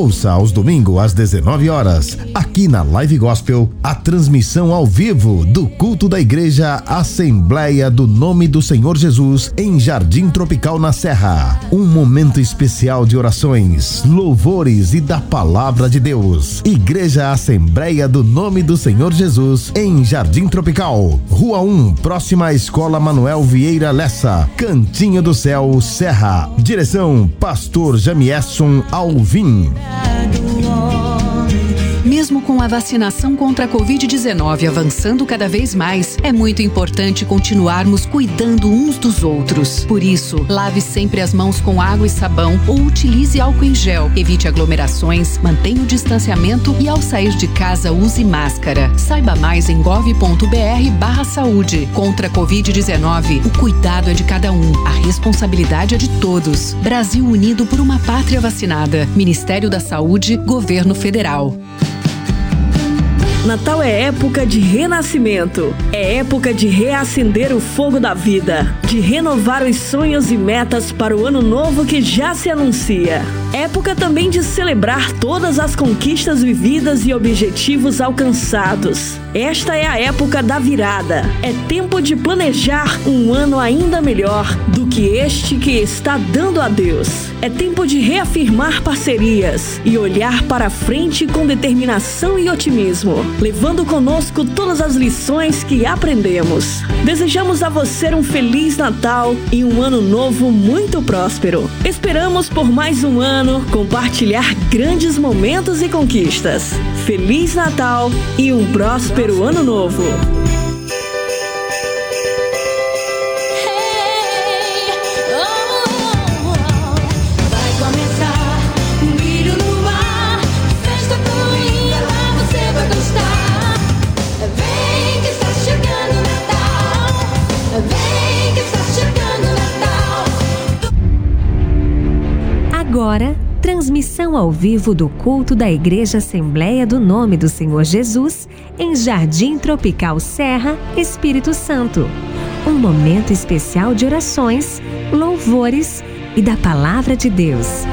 Ouça aos domingos às 19 horas, aqui na Live Gospel, a transmissão ao vivo do culto da Igreja Assembleia do Nome do Senhor Jesus em Jardim Tropical na Serra. Um momento especial de orações, louvores e da palavra de Deus. Igreja Assembleia do Nome do Senhor Jesus em Jardim Tropical, Rua 1, próxima à Escola Manuel Vieira Lessa, Cantinho do Céu, Serra. Direção Pastor Jamieson Alvim. Mesmo com a vacinação contra a Covid-19 avançando cada vez mais, é muito importante continuarmos cuidando uns dos outros. Por isso, lave sempre as mãos com água e sabão ou utilize álcool em gel. Evite aglomerações, mantenha o distanciamento e ao sair de casa use máscara. Saiba mais em gov.br/barra saúde. Contra a Covid-19, o cuidado é de cada um, a responsabilidade é de todos. Brasil unido por uma pátria vacinada. Ministério da Saúde, Governo Federal. Natal é época de renascimento. É época de reacender o fogo da vida, de renovar os sonhos e metas para o ano novo que já se anuncia. Época também de celebrar todas as conquistas vividas e objetivos alcançados. Esta é a época da virada. É tempo de planejar um ano ainda melhor do que este que está dando a Deus. É tempo de reafirmar parcerias e olhar para frente com determinação e otimismo, levando conosco todas as lições que aprendemos. Desejamos a você um feliz Natal e um ano novo muito próspero. Esperamos por mais um ano compartilhar grandes momentos e conquistas. Feliz Natal e um próspero ano novo. Agora, transmissão ao vivo do culto da Igreja Assembleia do Nome do Senhor Jesus em Jardim Tropical Serra, Espírito Santo. Um momento especial de orações, louvores e da palavra de Deus.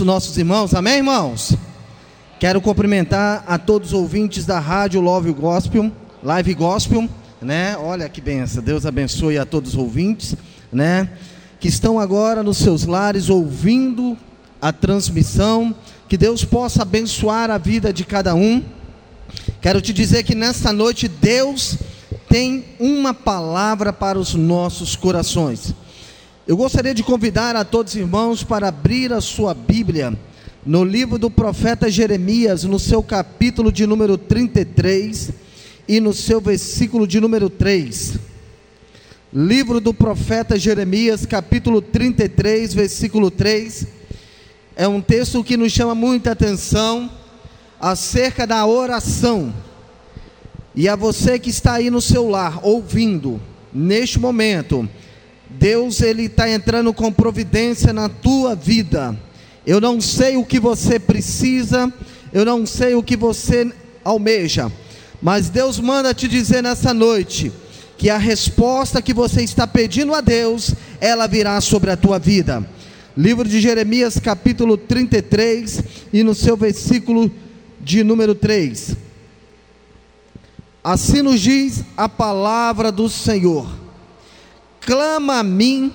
Os nossos irmãos, amém, irmãos? Quero cumprimentar a todos os ouvintes da Rádio Love Gospel, Live Gospel, né? Olha que benção, Deus abençoe a todos os ouvintes, né? Que estão agora nos seus lares ouvindo a transmissão, que Deus possa abençoar a vida de cada um. Quero te dizer que nesta noite Deus tem uma palavra para os nossos corações. Eu gostaria de convidar a todos os irmãos para abrir a sua Bíblia no livro do profeta Jeremias, no seu capítulo de número 33 e no seu versículo de número 3. Livro do profeta Jeremias, capítulo 33, versículo 3. É um texto que nos chama muita atenção acerca da oração. E a você que está aí no seu lar ouvindo, neste momento, Deus ele está entrando com providência na tua vida. Eu não sei o que você precisa, eu não sei o que você almeja, mas Deus manda te dizer nessa noite que a resposta que você está pedindo a Deus, ela virá sobre a tua vida. Livro de Jeremias, capítulo 33, e no seu versículo de número 3. Assim nos diz a palavra do Senhor: Clama a mim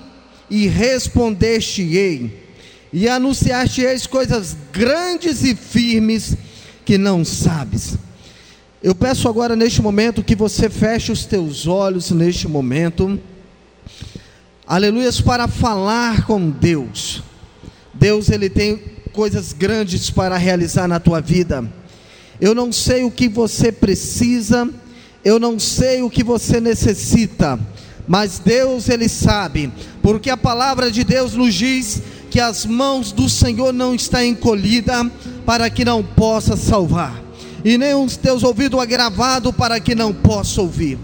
e respondeste-ei, e anunciaste-eis coisas grandes e firmes que não sabes. Eu peço agora neste momento que você feche os teus olhos neste momento. Aleluias para falar com Deus. Deus ele tem coisas grandes para realizar na tua vida. Eu não sei o que você precisa, eu não sei o que você necessita, mas Deus ele sabe, porque a palavra de Deus nos diz que as mãos do Senhor não está encolhida para que não possa salvar, e nem os teus ouvidos agravados para que não possa ouvir.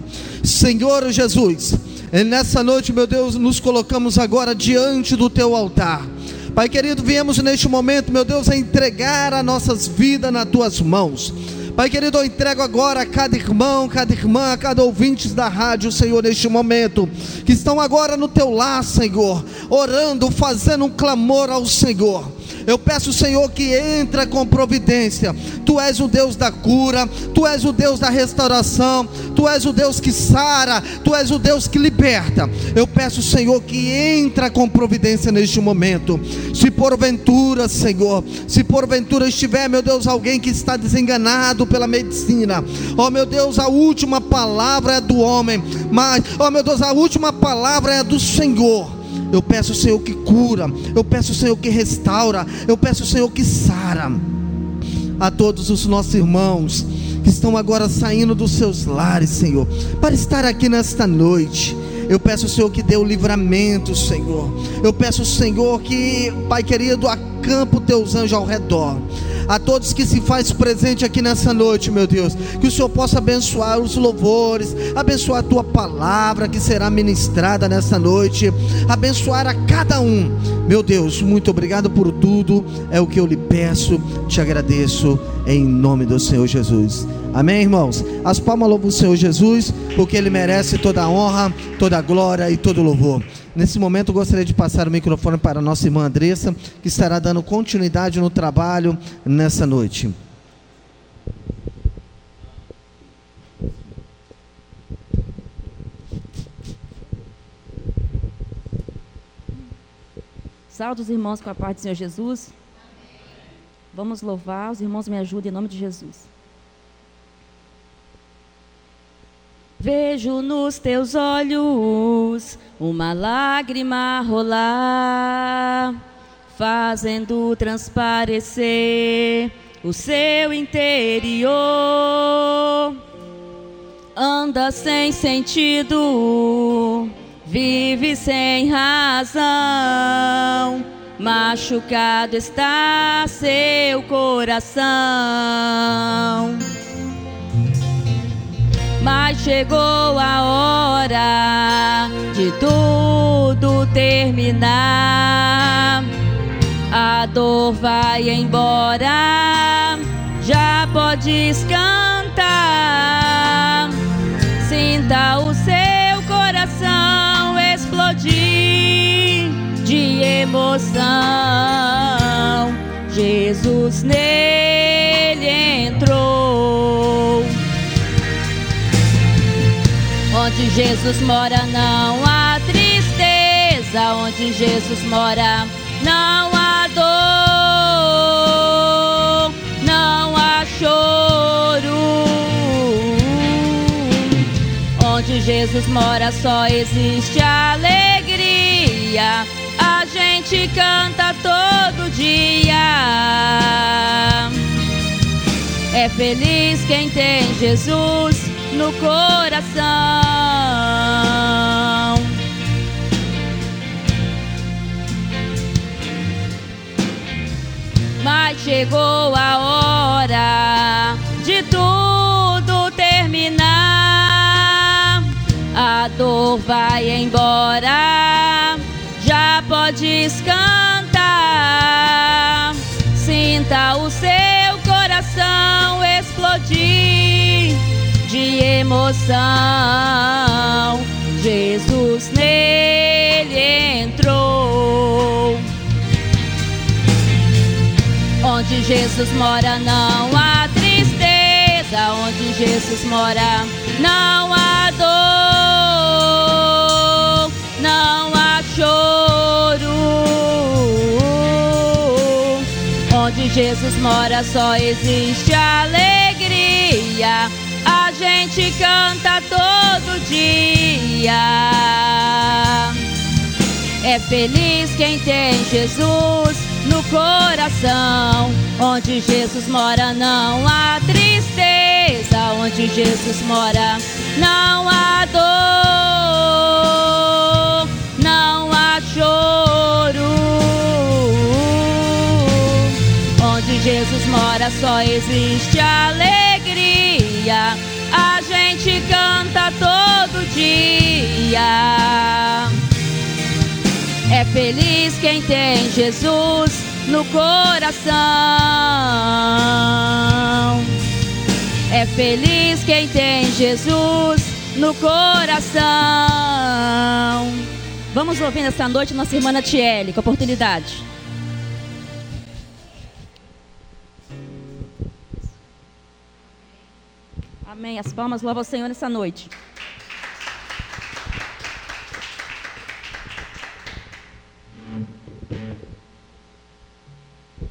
Senhor Jesus, nessa noite, meu Deus, nos colocamos agora diante do teu altar. Pai querido, viemos neste momento, meu Deus, a entregar as nossas vidas nas tuas mãos. Pai querido, eu entrego agora a cada irmão, cada irmã, a cada ouvinte da rádio, Senhor, neste momento, que estão agora no teu lar, Senhor, orando, fazendo um clamor ao Senhor. Eu peço, Senhor, que entra com providência. Tu és o Deus da cura, tu és o Deus da restauração, tu és o Deus que sara, tu és o Deus que liberta. Eu peço, Senhor, que entra com providência neste momento. Se porventura, Senhor, se porventura estiver, meu Deus, alguém que está desenganado pela medicina, ó meu Deus, a última palavra é do homem, mas, ó meu Deus, a última palavra é do Senhor. Eu peço, Senhor, que cura. Eu peço, Senhor, que restaura. Eu peço, Senhor, que sara. A todos os nossos irmãos que estão agora saindo dos seus lares, Senhor, para estar aqui nesta noite. Eu peço, Senhor, que dê o livramento, Senhor. Eu peço, Senhor, que, Pai querido, acampa os teus anjos ao redor a todos que se faz presente aqui nessa noite, meu Deus, que o Senhor possa abençoar os louvores, abençoar a tua palavra que será ministrada nessa noite, abençoar a cada um. Meu Deus, muito obrigado por tudo, é o que eu lhe peço, te agradeço em nome do Senhor Jesus. Amém, irmãos? As palmas louvam o Senhor Jesus, porque Ele merece toda a honra, toda a glória e todo o louvor. Nesse momento, gostaria de passar o microfone para a nossa irmã Andressa, que estará dando continuidade no trabalho nessa noite. Salve os irmãos com a paz do Senhor Jesus. Vamos louvar, os irmãos me ajudem em nome de Jesus. Vejo nos teus olhos uma lágrima rolar, fazendo transparecer o seu interior. Anda sem sentido, vive sem razão. Machucado está seu coração. Mas chegou a hora de tudo terminar. A dor vai embora, já podes cantar. Sinta o seu coração explodir de emoção. Jesus nele entrou. Onde Jesus mora não há tristeza, onde Jesus mora não há dor, não há choro. Onde Jesus mora só existe alegria. A gente canta todo dia. É feliz quem tem Jesus no coração. Mas chegou a hora de tudo terminar. A dor vai embora, já podes cantar. De emoção. Jesus nele entrou. Onde Jesus mora não há tristeza. Onde Jesus mora não há dor, não há choro. Onde Jesus mora só existe alegria. Gente canta todo dia. É feliz quem tem Jesus no coração. Onde Jesus mora não há tristeza. Onde Jesus mora não há dor, não há choro. Onde Jesus mora só existe alegria. Gente canta todo dia. É feliz quem tem Jesus no coração. É feliz quem tem Jesus no coração. Vamos ouvir essa noite nossa irmã Tiele, com oportunidade. Amém. As palmas louvam ao Senhor nessa noite.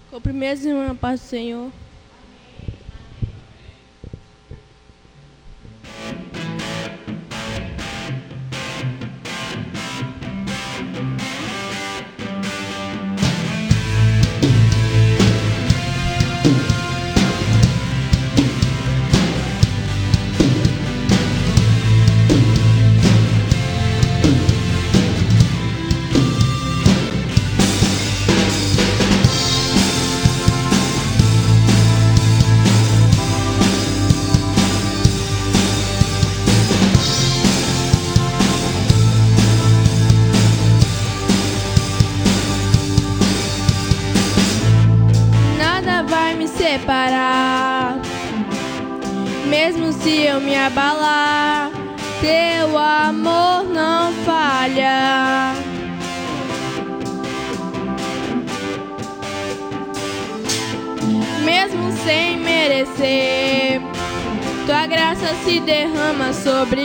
Cumprimento, irmã, paz do Senhor. Nada sobre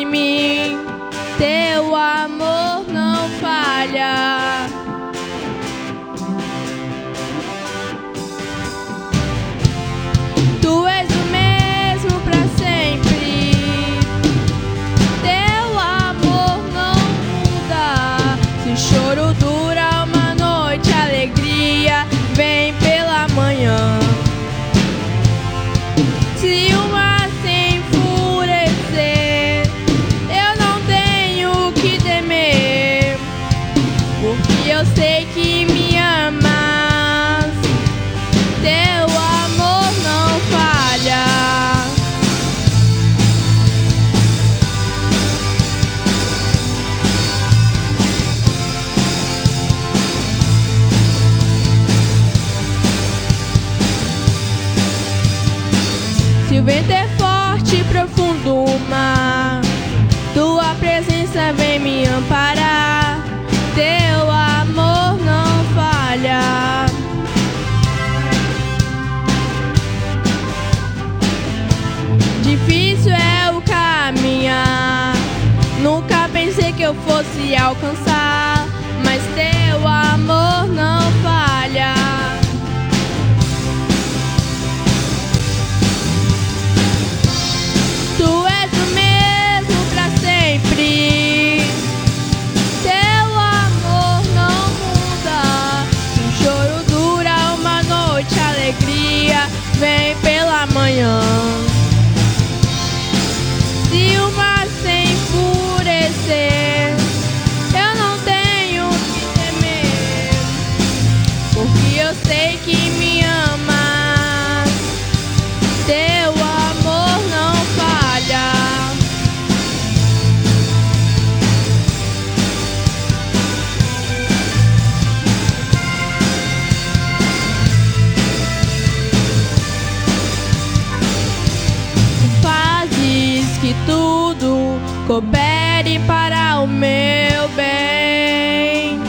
coopere para o meu bem.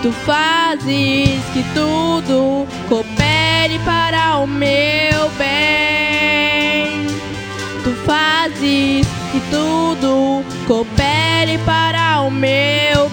Tu fazes que tudo coopere para o meu bem. Tu fazes que tudo coopere para o meu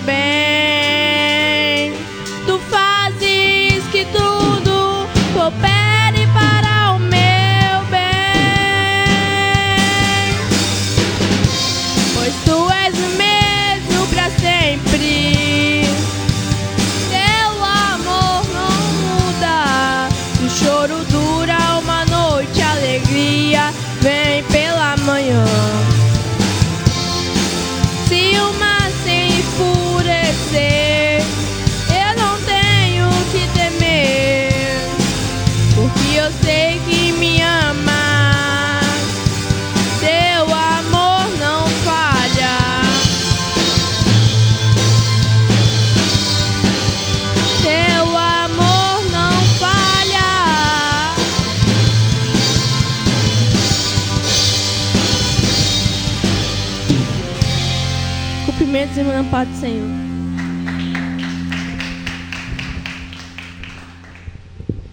Paz do Senhor.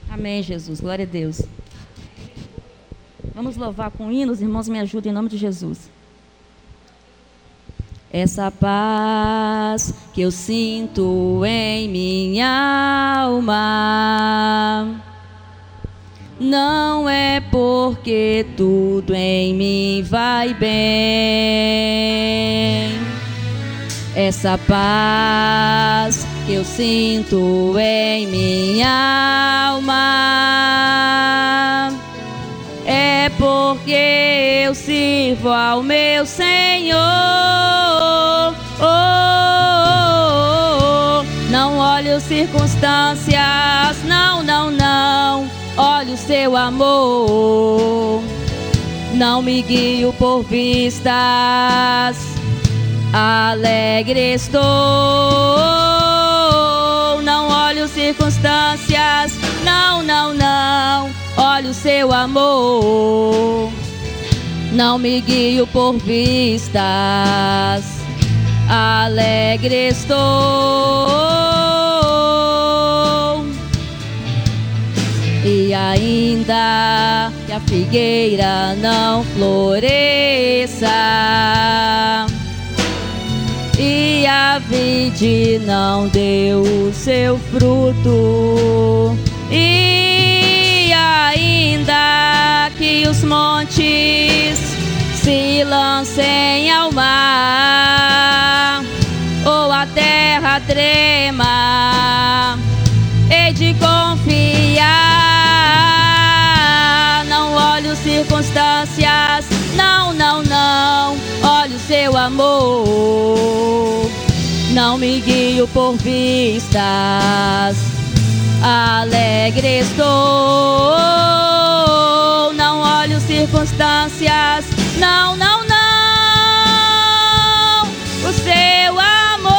Amém, Jesus. Glória a Deus. Vamos louvar com hinos, irmãos, me ajudem em nome de Jesus. Essa paz que eu sinto em minha alma não é porque tudo em mim vai bem. Essa paz que eu sinto em minha alma é porque eu sirvo ao meu Senhor. Oh, oh, oh. Não olho circunstâncias, não, não, não. Olho seu amor. Não me guio por vistas alegre estou. Não olho circunstâncias, não, não, não. Olho seu amor. Não me guio por vistas, alegre estou. E ainda que a figueira não floresça vide não deu o seu fruto. E ainda que os montes se lancem ao mar, ou a terra trema, e de confiar. Não olho circunstâncias, não, não, não. Olho seu amor. Não me guio por vistas, alegre estou. Não olho circunstâncias, não, não, não. O seu amor,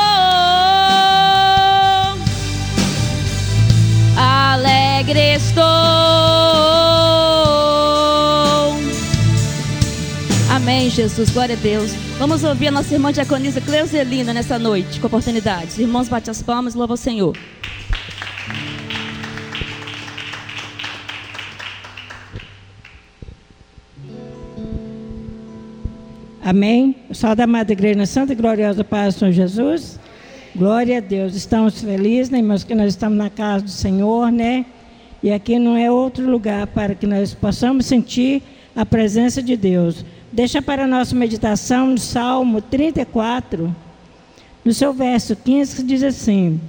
alegre estou. Amém, Jesus, glória a Deus. Vamos ouvir a nossa irmã diaconisa Cleuselina nessa noite, com oportunidades. Irmãos, bate as palmas louva o Senhor. Amém. Sou da Madre Igreja na Santa e Gloriosa Paz Senhor Jesus. Glória a Deus. Estamos felizes, né, irmãos, que nós estamos na casa do Senhor, né? E aqui não é outro lugar para que nós possamos sentir a presença de Deus. Deixa para a nossa meditação no Salmo 34, no seu verso 15, que diz assim: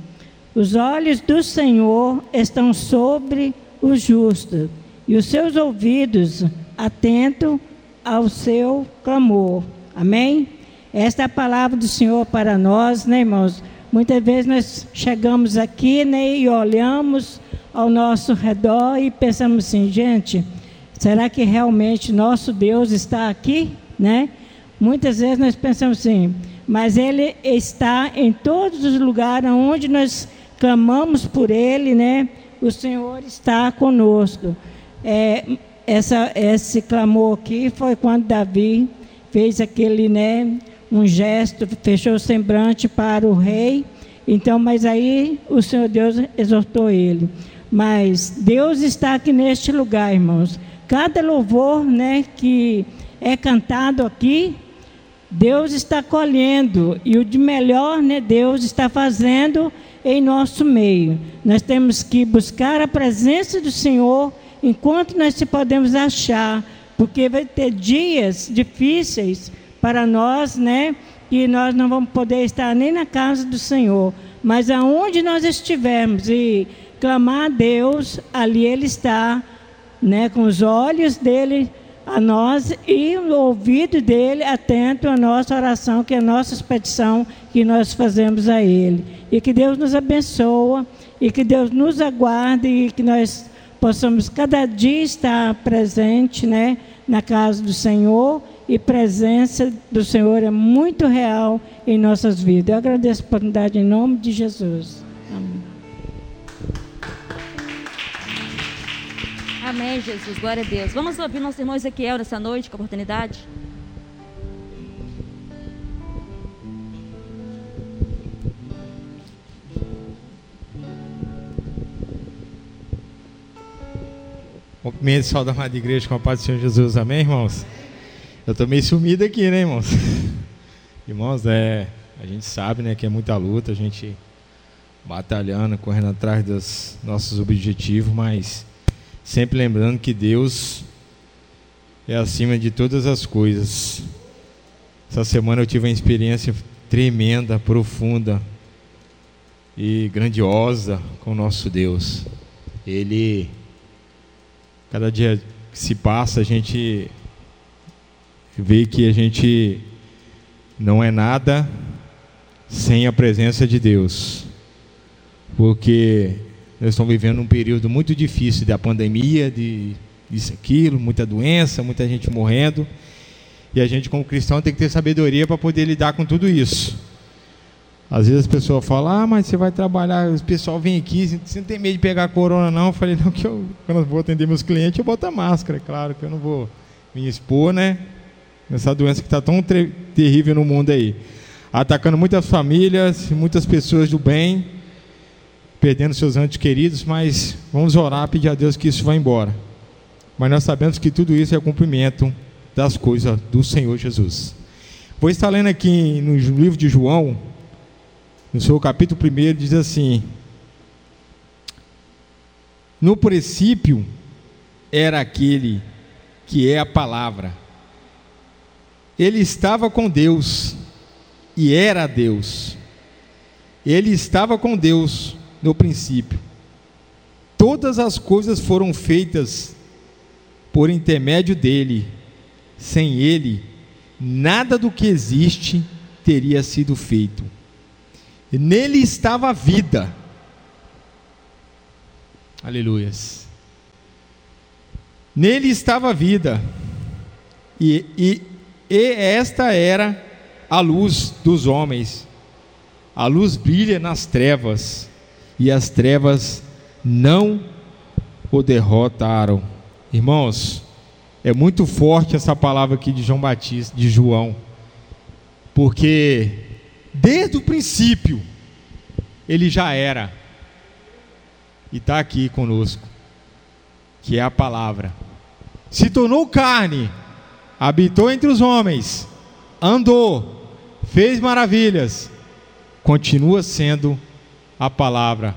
Os olhos do Senhor estão sobre o justo, e os seus ouvidos atentos ao seu clamor. Amém? Esta é a palavra do Senhor para nós, né, irmãos? Muitas vezes nós chegamos aqui né, e olhamos ao nosso redor e pensamos assim, gente, será que realmente nosso Deus está aqui, né? Muitas vezes nós pensamos assim, mas Ele está em todos os lugares onde nós clamamos por Ele, né? O Senhor está conosco. É, essa, esse clamor aqui foi quando Davi fez aquele, né, um gesto, fechou o semblante para o rei. Então, mas aí o Senhor Deus exortou ele. Mas Deus está aqui neste lugar, irmãos. Cada louvor, né, que é cantado aqui, Deus está colhendo e o de melhor, né, Deus está fazendo em nosso meio. Nós temos que buscar a presença do Senhor enquanto nós se podemos achar, porque vai ter dias difíceis para nós, né? Que nós não vamos poder estar nem na casa do Senhor, mas aonde nós estivermos e clamar a Deus, ali Ele está, né? Com os olhos dele a nós e o ouvido dele atento à nossa oração, que é a nossa petição que nós fazemos a Ele. E que Deus nos abençoe e que Deus nos aguarde e que nós possamos cada dia estar presente, né, na casa do Senhor e presença do Senhor é muito real em nossas vidas. Eu agradeço a oportunidade em nome de Jesus. Amém, Jesus. Glória a Deus. Vamos ouvir nosso irmão Ezequiel nessa noite, com a oportunidade. Cumprimento da Amada Igreja com a paz do Senhor Jesus. Amém, irmãos? Eu estou meio sumido aqui, né, irmãos? Irmãos, é, a gente sabe né, que é muita luta, a gente batalhando, correndo atrás dos nossos objetivos, mas sempre lembrando que Deus é acima de todas as coisas. Essa semana eu tive uma experiência tremenda, profunda e grandiosa com o nosso Deus. Ele, cada dia que se passa, a gente vê que a gente não é nada sem a presença de Deus. Porque nós estamos vivendo um período muito difícil da pandemia, de isso, aquilo, muita doença, muita gente morrendo. E a gente, como cristão, tem que ter sabedoria para poder lidar com tudo isso. Às vezes as pessoas falam, ah, mas você vai trabalhar, o pessoal vem aqui, você não tem medo de pegar corona, não. Eu falei, não, que eu, quando eu vou atender meus clientes, eu boto a máscara, é claro que eu não vou me expor, né? Essa doença que está tão terrível no mundo aí. Atacando muitas famílias, muitas pessoas do bem, perdendo seus entes queridos, mas vamos orar, pedir a Deus que isso vá embora. Mas nós sabemos que tudo isso é cumprimento das coisas do Senhor Jesus. Vou estar lendo aqui no livro de João, no seu capítulo 1, diz assim: No princípio era aquele que é a palavra. Ele estava com Deus e era Deus. Ele estava com Deus no princípio. Todas as coisas foram feitas por intermédio dele. Sem ele, nada do que existe teria sido feito. Nele estava a vida. Aleluias. Nele estava a vida. E, e, e esta era a luz dos homens. A luz brilha nas trevas, e as trevas não o derrotaram. Irmãos, é muito forte essa palavra aqui de João Batista, de João, porque desde o princípio ele já era e está aqui conosco, que é a palavra. Se tornou carne, habitou entre os homens, andou, fez maravilhas, continua sendo a palavra.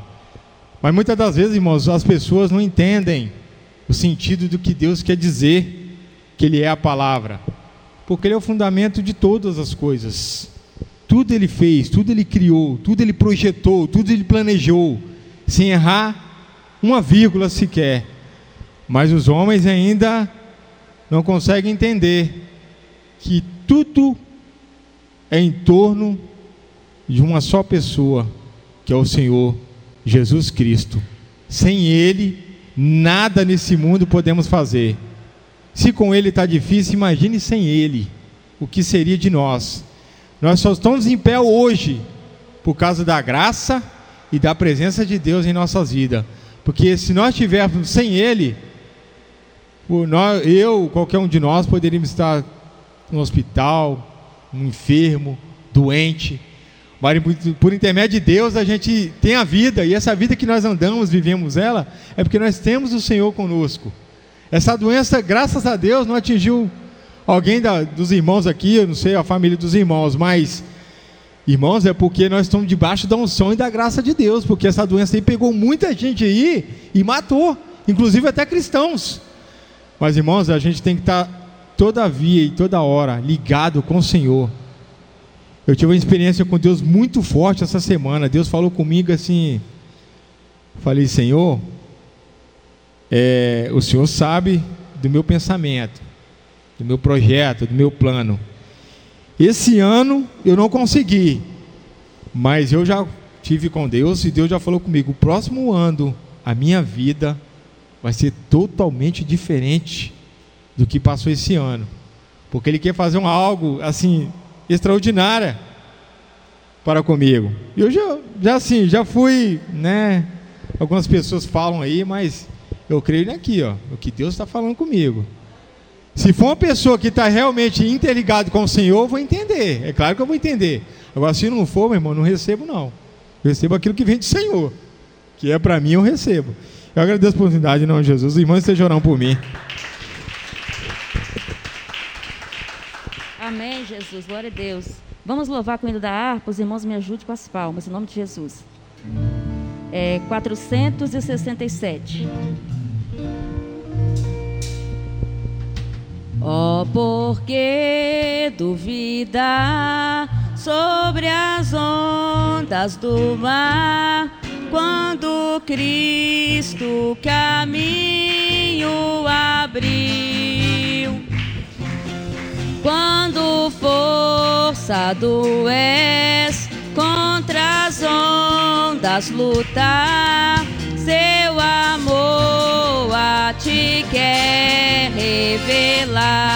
Mas muitas das vezes, irmãos, as pessoas não entendem o sentido do que Deus quer dizer que Ele é a palavra, porque Ele é o fundamento de todas as coisas. Tudo Ele fez, tudo Ele criou, tudo Ele projetou, tudo Ele planejou, sem errar uma vírgula sequer. Mas os homens ainda não conseguem entender que tudo é em torno de uma só pessoa, que é o Senhor Jesus Cristo. Sem Ele, nada nesse mundo podemos fazer. Se com Ele está difícil, imagine sem Ele. O que seria de nós? Nós só estamos em pé hoje por causa da graça e da presença de Deus em nossas vidas. Porque se nós estivermos sem Ele, eu, qualquer um de nós, poderíamos estar no hospital, um enfermo, doente. Mas por- intermédio de Deus a gente tem a vida, e essa vida que nós andamos, vivemos ela, é porque nós temos o Senhor conosco. Essa doença, graças a Deus, não atingiu alguém da- dos irmãos aqui, eu não sei a família dos irmãos, mas, irmãos, é porque nós estamos debaixo da unção e da graça de Deus, porque essa doença aí pegou muita gente aí e matou, inclusive até cristãos. Mas, irmãos, a gente tem que estar toda via e toda hora ligado com o Senhor. Eu tive uma experiência com Deus muito forte essa semana. Deus falou comigo assim. Falei, Senhor, é, o Senhor sabe do meu pensamento, do meu projeto, do meu plano. Esse ano eu não consegui, mas eu já tive com Deus e Deus já falou comigo: o próximo ano a minha vida vai ser totalmente diferente do que passou esse ano, porque Ele quer fazer um algo assim extraordinária para comigo. Eu já, já assim, já fui, né? Algumas pessoas falam aí, mas eu creio aqui, ó, o que Deus está falando comigo. Se for uma pessoa que está realmente interligado com o Senhor, eu vou entender. É claro que eu vou entender. Agora, se não for, meu irmão, não recebo não. Eu recebo aquilo que vem do Senhor, que é para mim, eu recebo. Eu agradeço a oportunidade, de Jesus. Os irmãos estejam orando por mim. Amém, Jesus. Glória a Deus. Vamos louvar com o hino da harpa. Os irmãos me ajudem com as palmas, em nome de Jesus. É 467. Ó, por que duvida sobre as ondas do mar, quando Cristo caminho abriu? Quando forçado és contra as ondas lutar, seu amor a ti quer revelar.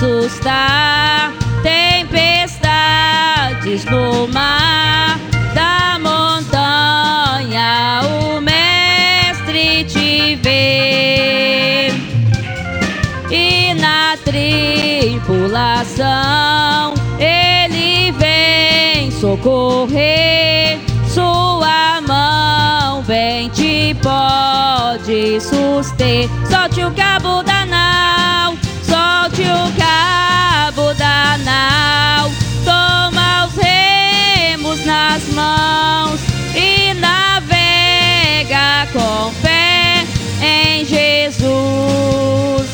Assustar, tempestades no mar, da montanha o mestre te vê. E na tribulação ele vem socorrer, sua mão vem te pode suster. Solte o cabo da o cabo da nau, toma os remos nas mãos e navega com fé em Jesus.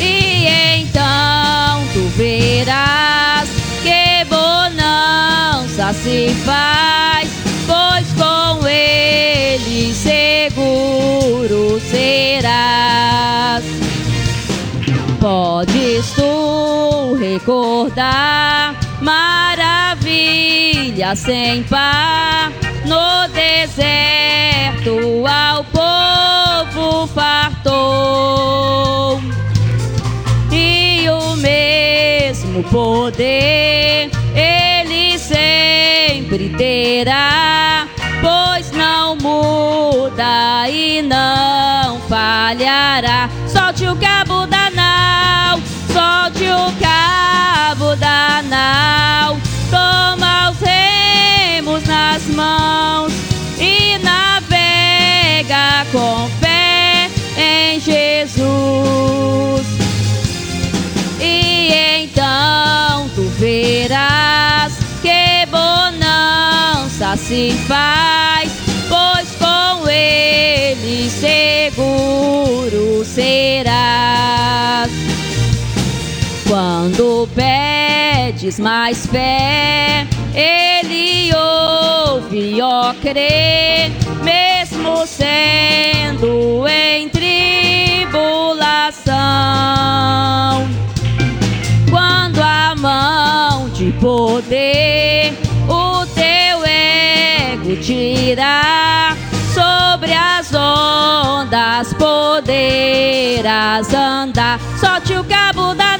E então tu verás que bonança se faz, pois com ele seguro serás. Podes tu recordar maravilha sem par no deserto ao povo fartou e o mesmo poder ele sempre terá, pois não muda e não falhará. Solte o cabo cabo da nau, toma os remos nas mãos e navega com fé em Jesus. E então tu verás que bonança se faz, pois com ele seguro serás. Quando pedes mais fé, ele ouve, ó mesmo mesmo sendo em tribulação. Quando a mão de poder o teu ego tirar sobre as ondas poderás andar. Solte o cabo da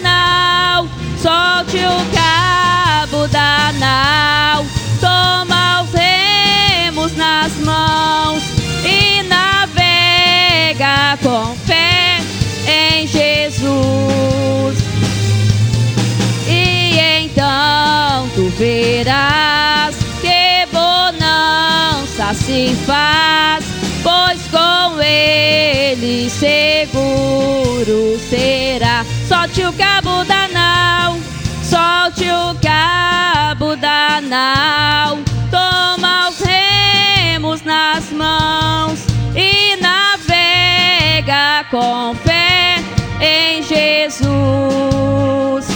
verás que bonança se faz, pois com ele seguro será. Solte o cabo da nau, solte o cabo da nau, toma os remos nas mãos e navega com fé em Jesus.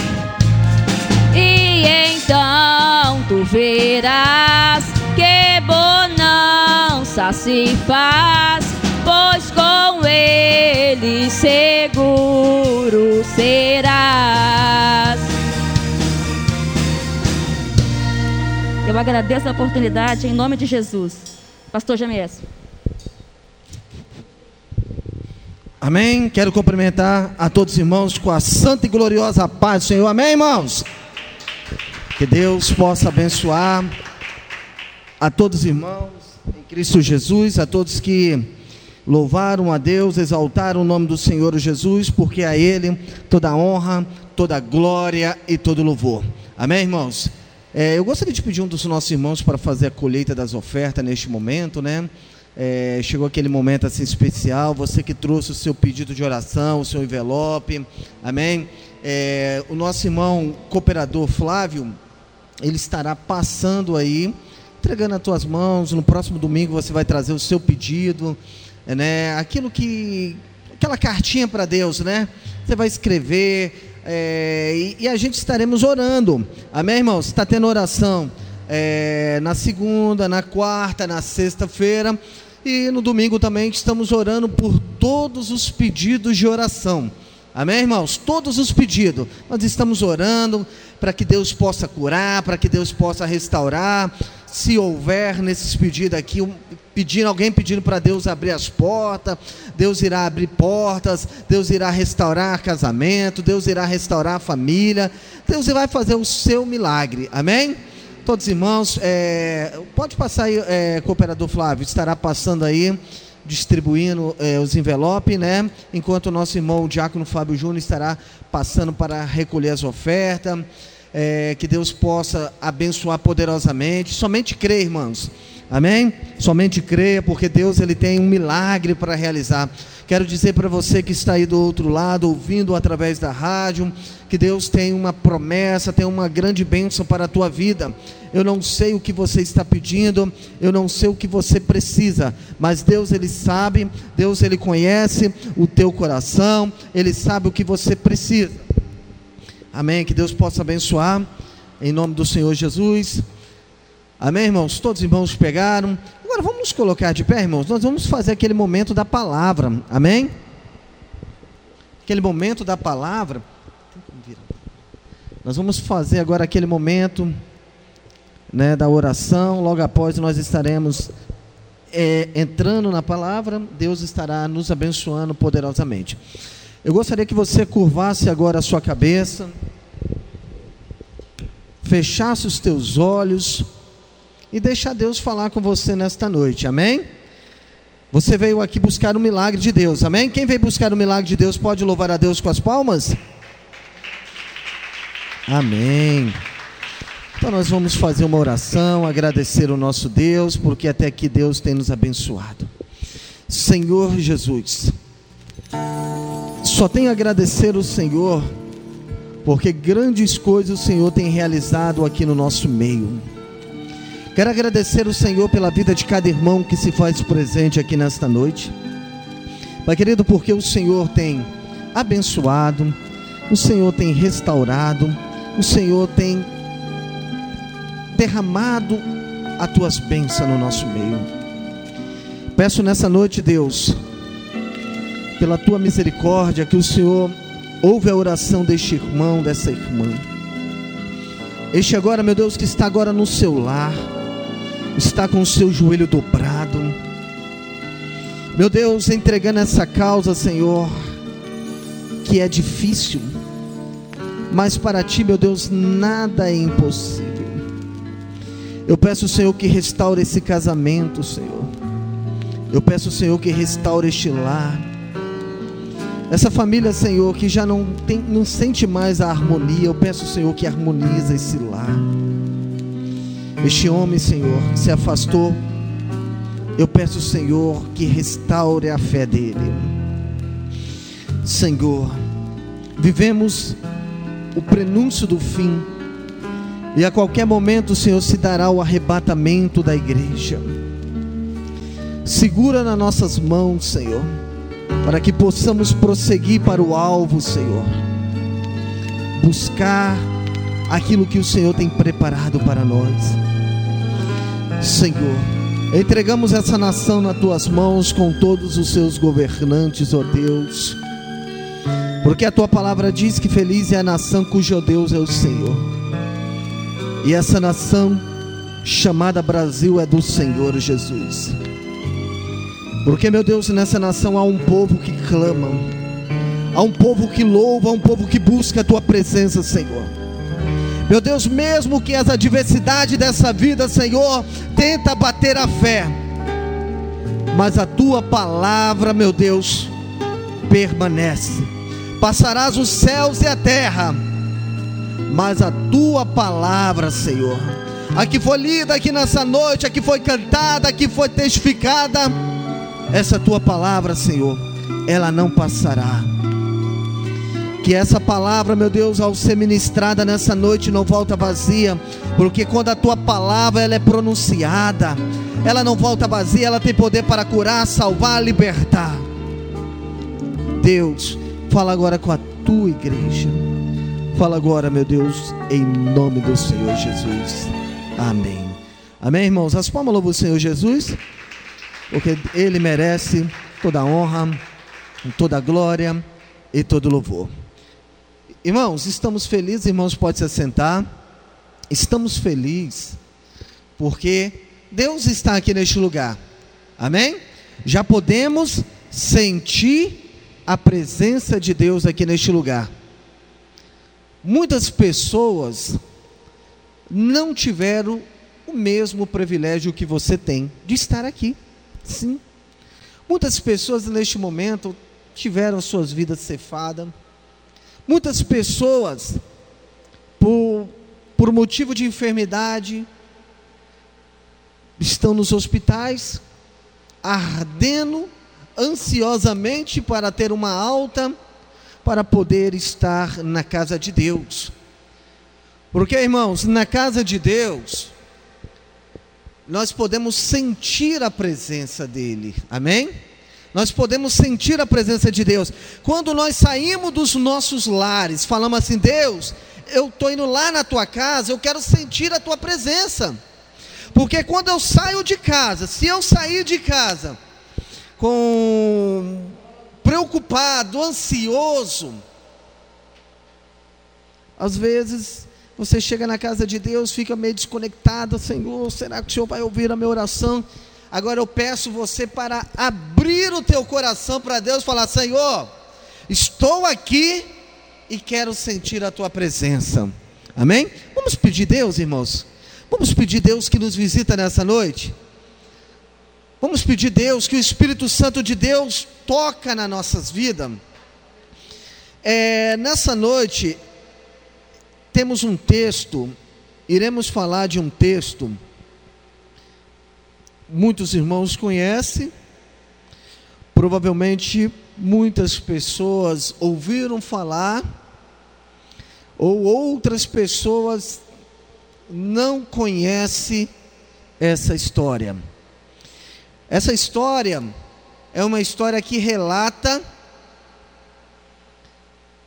Verás que bonança se faz, pois com ele seguro serás. Eu agradeço a oportunidade em nome de Jesus. Pastor Jamies. Amém. Quero cumprimentar a todos os irmãos com a santa e gloriosa paz do Senhor. Amém, irmãos. Que Deus possa abençoar a todos os irmãos em Cristo Jesus, a todos que louvaram a Deus, exaltaram o nome do Senhor Jesus, porque a Ele toda honra, toda glória e todo louvor. Amém, irmãos? É, eu gostaria de pedir um dos nossos irmãos para fazer a colheita das ofertas neste momento, né? É, chegou aquele momento assim especial, você que trouxe o seu pedido de oração, o seu envelope, amém? É, o nosso irmão cooperador Flávio, ele estará passando aí, entregando as tuas mãos. No próximo domingo você vai trazer o seu pedido, é, né? Aquilo que, aquela cartinha para Deus, né? Você vai escrever é, e, e a gente estaremos orando, amém, irmãos? Está tendo oração é, na segunda, na quarta, na sexta-feira. E no domingo também estamos orando por todos os pedidos de oração. Amém, irmãos? Todos os pedidos. Nós estamos orando para que Deus possa curar, para que Deus possa restaurar. Se houver nesses pedidos aqui, um, pedindo, alguém pedindo para Deus abrir as portas, Deus irá abrir portas, Deus irá restaurar casamento, Deus irá restaurar a família, Deus vai fazer o seu milagre. Amém? Todos os irmãos, é, pode passar aí, é, cooperador Flávio, estará passando aí, distribuindo é, os envelopes, né? Enquanto o nosso irmão, o diácono Fábio Júnior, estará passando para recolher as ofertas. É, que Deus possa abençoar poderosamente. Somente crê, irmãos. Amém? Somente creia, porque Deus ele tem um milagre para realizar. Quero dizer para você que está aí do outro lado, ouvindo através da rádio, que Deus tem uma promessa, tem uma grande bênção para a tua vida. Eu não sei o que você está pedindo, eu não sei o que você precisa, mas Deus ele sabe, Deus ele conhece o teu coração, ele sabe o que você precisa. Amém. Que Deus possa abençoar em nome do Senhor Jesus. Amém, irmãos? Todos os irmãos pegaram. Agora vamos nos colocar de pé, irmãos. Nós vamos fazer aquele momento da palavra. Amém? Aquele momento da palavra. Nós vamos fazer agora aquele momento né, da oração. Logo após nós estaremos é, entrando na palavra. Deus estará nos abençoando poderosamente. Eu gostaria que você curvasse agora a sua cabeça, fechasse os teus olhos e deixar Deus falar com você nesta noite, amém? Você veio aqui buscar o milagre de Deus, amém? Quem veio buscar o milagre de Deus pode louvar a Deus com as palmas? Amém. Então nós vamos fazer uma oração, agradecer o nosso Deus, porque até aqui Deus tem nos abençoado. Senhor Jesus, só tenho a agradecer o Senhor, porque grandes coisas o Senhor tem realizado aqui no nosso meio. Quero agradecer o Senhor pela vida de cada irmão que se faz presente aqui nesta noite. Pai querido, porque o Senhor tem abençoado, o Senhor tem restaurado, o Senhor tem derramado as tuas bênçãos no nosso meio. Peço nessa noite, Deus, pela tua misericórdia, que o Senhor ouve a oração deste irmão, dessa irmã. Este agora, meu Deus, que está agora no seu lar, está com o seu joelho dobrado. Meu Deus, entregando essa causa, Senhor, que é difícil, mas para ti, meu Deus, nada é impossível. Eu peço, Senhor, que restaure esse casamento, Senhor. Eu peço, Senhor, que restaure este lar. Essa família, Senhor, que já não, tem, não sente mais a harmonia, eu peço, Senhor, que harmoniza esse lar. Este homem, Senhor, que se afastou, eu peço, Senhor, que restaure a fé dele. Senhor, vivemos o prenúncio do fim, e a qualquer momento, Senhor, se dará o arrebatamento da igreja. Segura nas nossas mãos, Senhor para que possamos prosseguir para o alvo, Senhor. Buscar aquilo que o Senhor tem preparado para nós. Senhor, entregamos essa nação nas tuas mãos com todos os seus governantes, ó Deus. Porque a tua palavra diz que feliz é a nação cujo Deus é o Senhor. E essa nação chamada Brasil é do Senhor Jesus. Porque, meu Deus, nessa nação há um povo que clama, há um povo que louva, há um povo que busca a tua presença, Senhor. Meu Deus, mesmo que as adversidades dessa vida, Senhor, tenta bater a fé, mas a tua palavra, meu Deus, permanece. Passarás os céus e a terra, mas a tua palavra, Senhor, a que foi lida aqui nessa noite, a que foi cantada, a que foi testificada, essa tua palavra, Senhor, ela não passará. Que essa palavra, meu Deus, ao ser ministrada nessa noite, não volta vazia, porque quando a tua palavra ela é pronunciada, ela não volta vazia, ela tem poder para curar, salvar, libertar. Deus, fala agora com a tua igreja. Fala agora, meu Deus, em nome do Senhor Jesus. Amém. Amém, irmãos. As palmas louvam o Senhor Jesus porque Ele merece toda a honra, toda a glória e todo o louvor. Irmãos, estamos felizes, irmãos, pode se assentar. Estamos felizes porque Deus está aqui neste lugar. Amém? Já podemos sentir a presença de Deus aqui neste lugar. Muitas pessoas não tiveram o mesmo privilégio que você tem de estar aqui. Sim. Muitas pessoas neste momento tiveram suas vidas cefadas. Muitas pessoas, por, por motivo de enfermidade, estão nos hospitais, ardendo ansiosamente para ter uma alta, para poder estar na casa de Deus. Porque, irmãos, na casa de Deus, nós podemos sentir a presença dEle, amém? Nós podemos sentir a presença de Deus. Quando nós saímos dos nossos lares, falamos assim: Deus, eu estou indo lá na tua casa, eu quero sentir a tua presença. Porque quando eu saio de casa, se eu sair de casa com preocupado, ansioso, às vezes você chega na casa de Deus, fica meio desconectado, Senhor, será que o Senhor vai ouvir a minha oração? Agora eu peço você para abrir o teu coração para Deus, falar: Senhor, estou aqui e quero sentir a tua presença. Amém? Vamos pedir Deus, irmãos. Vamos pedir Deus que nos visita nessa noite. Vamos pedir Deus que o Espírito Santo de Deus toca nas nossas vidas. É, nessa noite temos um texto, iremos falar de um texto, muitos irmãos conhecem, provavelmente muitas pessoas ouviram falar, ou outras pessoas não conhecem essa história. Essa história é uma história que relata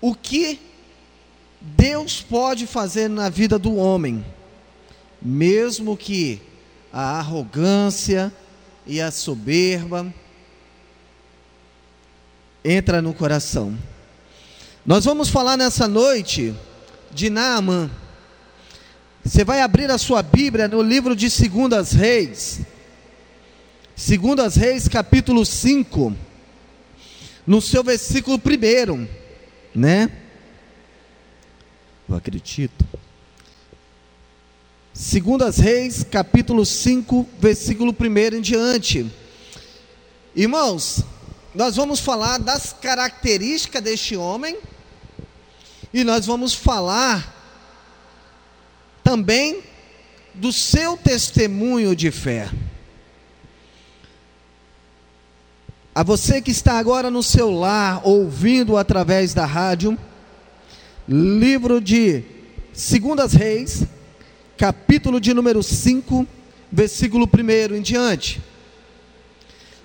o que Deus pode fazer na vida do homem, mesmo que a arrogância, e a soberba entra no coração. Nós vamos falar nessa noite de Naamã. Você vai abrir a sua Bíblia no livro de Segundas Reis. Segundas Reis, capítulo 5. No seu versículo primeiro, né? Eu acredito. Segundas Reis, capítulo 5, versículo 1 em diante. Irmãos, nós vamos falar das características deste homem e nós vamos falar também do seu testemunho de fé. A você que está agora no seu lar, ouvindo através da rádio, livro de Segundas Reis, capítulo de número 5, versículo 1 em diante.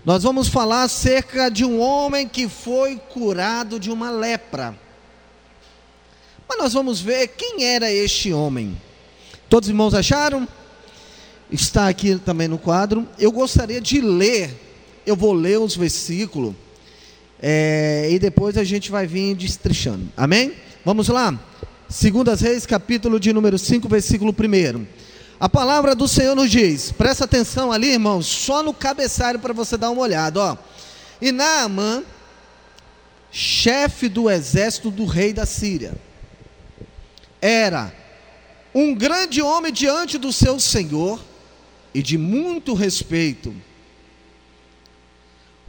Nós vamos falar acerca de um homem que foi curado de uma lepra. Mas nós vamos ver quem era este homem. Todos os irmãos acharam? Está aqui também no quadro. Eu gostaria de ler, eu vou ler os versículos, é, e depois a gente vai vir destrichando. Amém? Vamos lá? Segundas Reis, capítulo de número 5, versículo 1. A palavra do Senhor nos diz, presta atenção ali, irmãos, só no cabeçalho para você dar uma olhada, ó. E Naamã, chefe do exército do rei da Síria, era um grande homem diante do seu senhor e de muito respeito,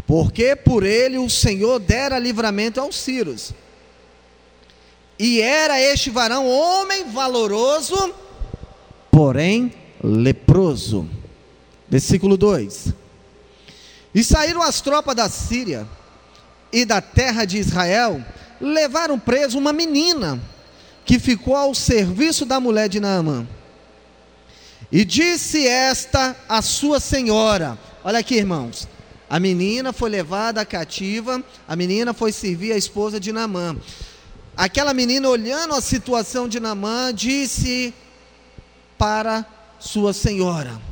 porque por ele o Senhor dera livramento aos Círios. E era este varão homem valoroso, porém leproso. Versículo 2: E saíram as tropas da Síria e da terra de Israel, levaram preso uma menina que ficou ao serviço da mulher de Naamã. E disse esta a sua senhora: Olha aqui, irmãos. A menina foi levada cativa, a menina foi servir a esposa de Naamã. Aquela menina, olhando a situação de Naamã, disse para sua senhora: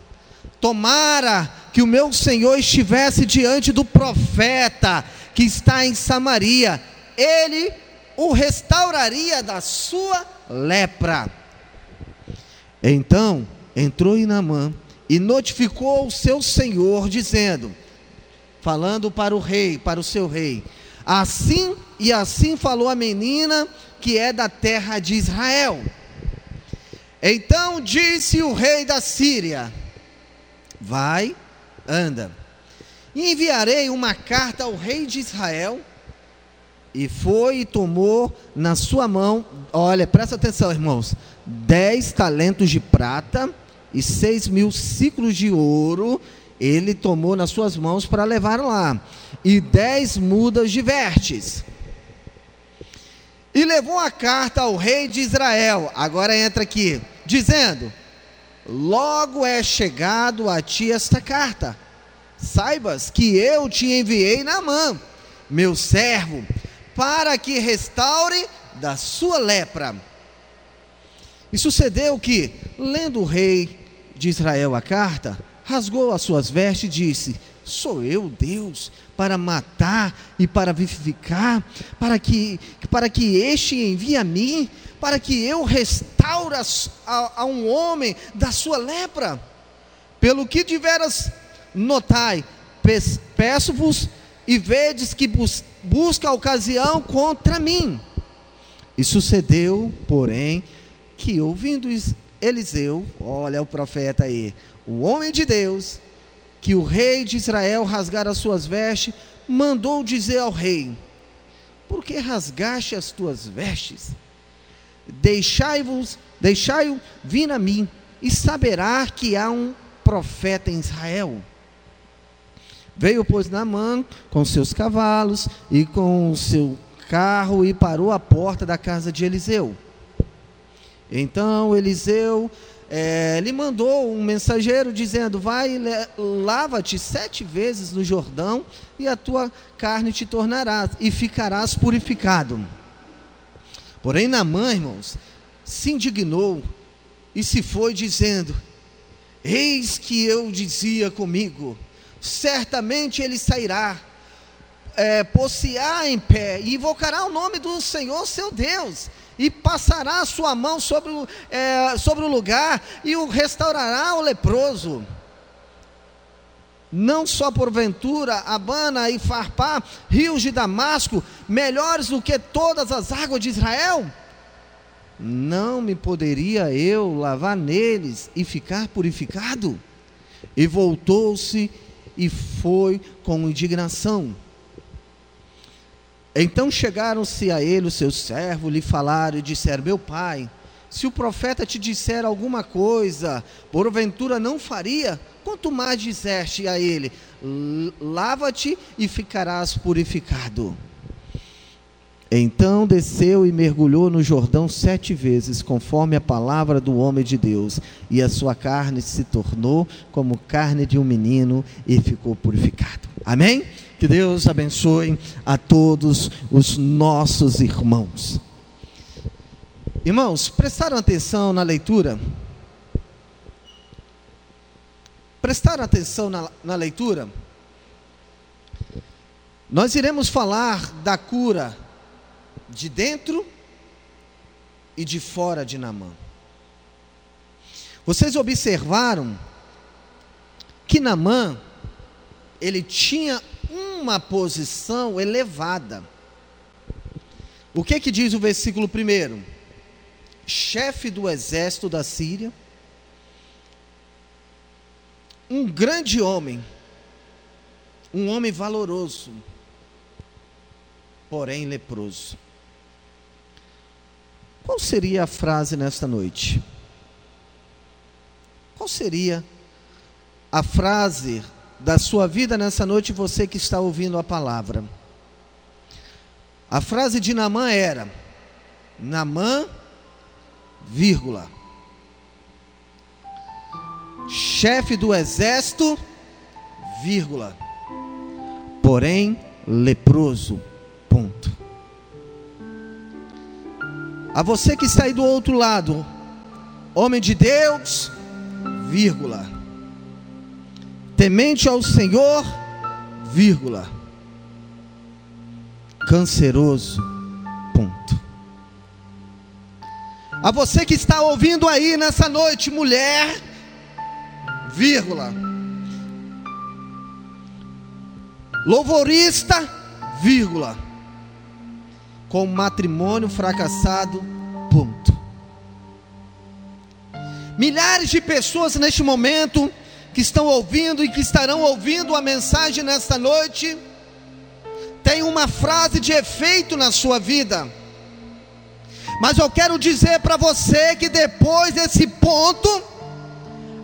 Tomara que o meu senhor estivesse diante do profeta que está em Samaria, ele o restauraria da sua lepra. Então entrou em Naamã e notificou o seu senhor, dizendo: falando para o rei, para o seu rei, assim e assim falou a menina que é da terra de Israel. Então disse o rei da Síria: Vai, anda, e enviarei uma carta ao rei de Israel. E foi e tomou na sua mão, olha, presta atenção, irmãos, dez talentos de prata e seis mil ciclos de ouro, ele tomou nas suas mãos para levar lá, e dez mudas de vertes. E levou a carta ao rei de Israel, agora entra aqui, dizendo: Logo é chegado a ti esta carta, saibas que eu te enviei na mão, meu servo, para que restaure da sua lepra. E sucedeu que, lendo o rei de Israel a carta, rasgou as suas vestes e disse: Sou eu, Deus, para matar e para vivificar, para que, para que este envie a mim, para que eu restaure a, a um homem da sua lepra. Pelo que tiveras notai, peço-vos e vedes que bus, busca ocasião contra mim. E sucedeu, porém, que ouvindo Eliseu, olha o profeta aí, o homem de Deus, que o rei de Israel rasgara as suas vestes, mandou dizer ao rei: Por que rasgaste as tuas vestes? Deixai-vos, deixai-o vir a mim, e saberá que há um profeta em Israel. Veio, pois, Naamã com seus cavalos e com o seu carro e parou à porta da casa de Eliseu. Então Eliseu é, lhe mandou um mensageiro dizendo: Vai, lava-te sete vezes no Jordão, e a tua carne te tornará, e ficarás purificado. Porém, Naamã, irmãos, se indignou e se foi dizendo: Eis que eu dizia comigo: certamente ele sairá, é, em pé, e invocará o nome do Senhor seu Deus, e passará a sua mão sobre o, é, sobre o lugar, e o restaurará o leproso. Não só porventura Abana e Farpá, rios de Damasco, melhores do que todas as águas de Israel? Não me poderia eu lavar neles e ficar purificado? E voltou-se e foi com indignação. Então chegaram-se a ele os seus servos, lhe falaram e disseram: Meu pai, se o profeta te disser alguma coisa, porventura não faria, quanto mais disseste a ele: Lava-te e ficarás purificado. Então desceu e mergulhou no Jordão sete vezes, conforme a palavra do homem de Deus, e a sua carne se tornou como carne de um menino e ficou purificado. Amém? Que Deus abençoe a todos os nossos irmãos. Irmãos, prestaram atenção na leitura? Prestaram atenção na, na leitura? Nós iremos falar da cura de dentro e de fora de Namã. Vocês observaram que Namã ele tinha uma posição elevada. O que que diz o versículo primeiro? Chefe do exército da Síria, um grande homem, um homem valoroso, porém leproso. Qual seria a frase nesta noite? Qual seria a frase da sua vida nessa noite, você que está ouvindo a palavra? A frase de Namã era: Namã, vírgula, chefe do exército, vírgula, porém leproso, ponto. A você que está aí do outro lado, homem de Deus, vírgula, temente ao Senhor, vírgula, canceroso, ponto. A você que está ouvindo aí nessa noite, mulher, vírgula, louvorista, vírgula, com matrimônio fracassado, ponto. Milhares de pessoas neste momento que estão ouvindo e que estarão ouvindo a mensagem nesta noite, tem uma frase de efeito na sua vida. Mas eu quero dizer para você que depois desse ponto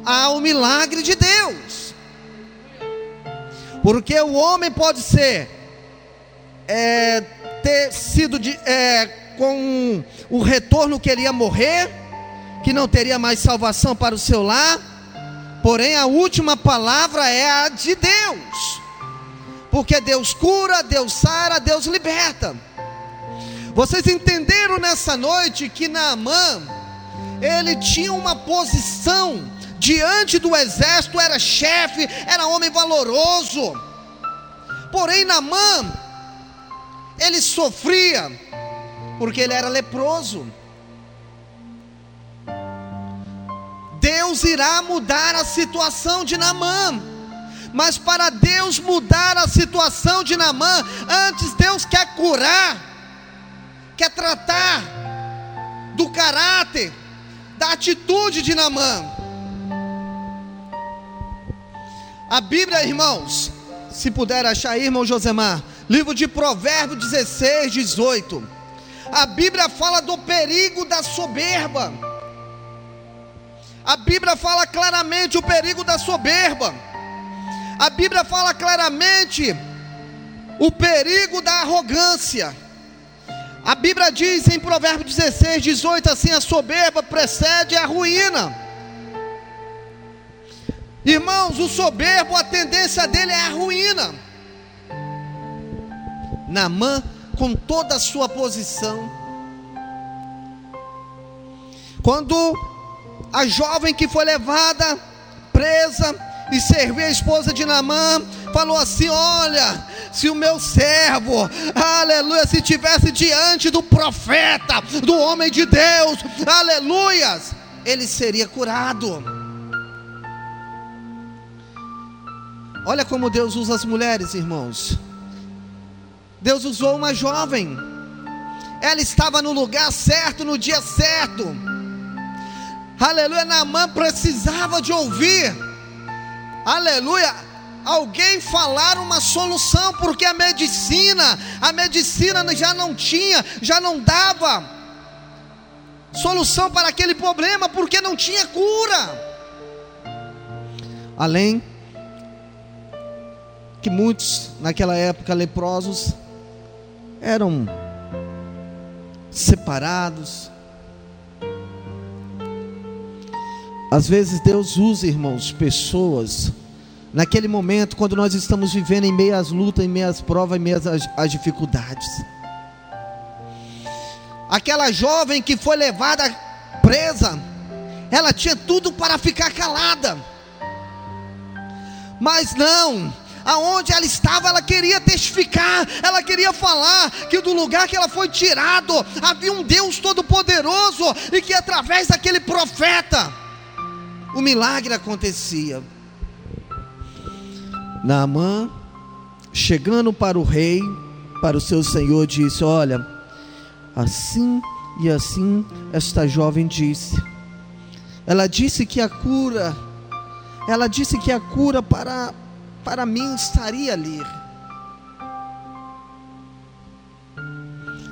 há o milagre de Deus. Porque o homem pode ser é, ter sido de, é, com o retorno que ele ia morrer, que não teria mais salvação para o seu lar, porém a última palavra é a de Deus, porque Deus cura, Deus sara, Deus liberta. Vocês entenderam nessa noite que Naamã, ele tinha uma posição diante do exército, era chefe, era homem valoroso. Porém, Naamã, ele sofria porque ele era leproso. Deus irá mudar a situação de Naamã. Mas para Deus mudar a situação de Naamã, antes Deus quer curar, quer tratar do caráter, da atitude de Naamã. A Bíblia, irmãos, se puder achar irmão Josemar, livro de Provérbios 16, 18. A Bíblia fala do perigo da soberba. A Bíblia fala claramente o perigo da soberba. A Bíblia fala claramente o perigo da arrogância. A Bíblia diz em Provérbios 16, 18 assim: a soberba precede a ruína. Irmãos, o soberbo, a tendência dele é a ruína. Namã, com toda a sua posição, quando a jovem que foi levada, presa, e servia a esposa de Naamã, falou assim: Olha, se o meu servo, aleluia, se tivesse diante do profeta, do homem de Deus, aleluias, ele seria curado. Olha como Deus usa as mulheres, irmãos. Deus usou uma jovem, ela estava no lugar certo, no dia certo. Aleluia, Naamã precisava de ouvir. Aleluia, alguém falar uma solução, porque a medicina, a medicina já não tinha, já não dava solução para aquele problema, porque não tinha cura. Além que muitos naquela época leprosos eram separados. Às vezes Deus usa, irmãos, pessoas naquele momento quando nós estamos vivendo em meio às lutas, em meio às provas, em meio às, dificuldades. Aquela jovem que foi levada presa, ela tinha tudo para ficar calada. Mas não, aonde ela estava, ela queria testificar, ela queria falar que do lugar que ela foi tirado havia um Deus todo-poderoso e que através daquele profeta o milagre acontecia. Naamã, chegando para o rei, para o seu senhor, disse: Olha, assim e assim esta jovem disse. Ela disse que a cura, ela disse que a cura para para mim estaria ali.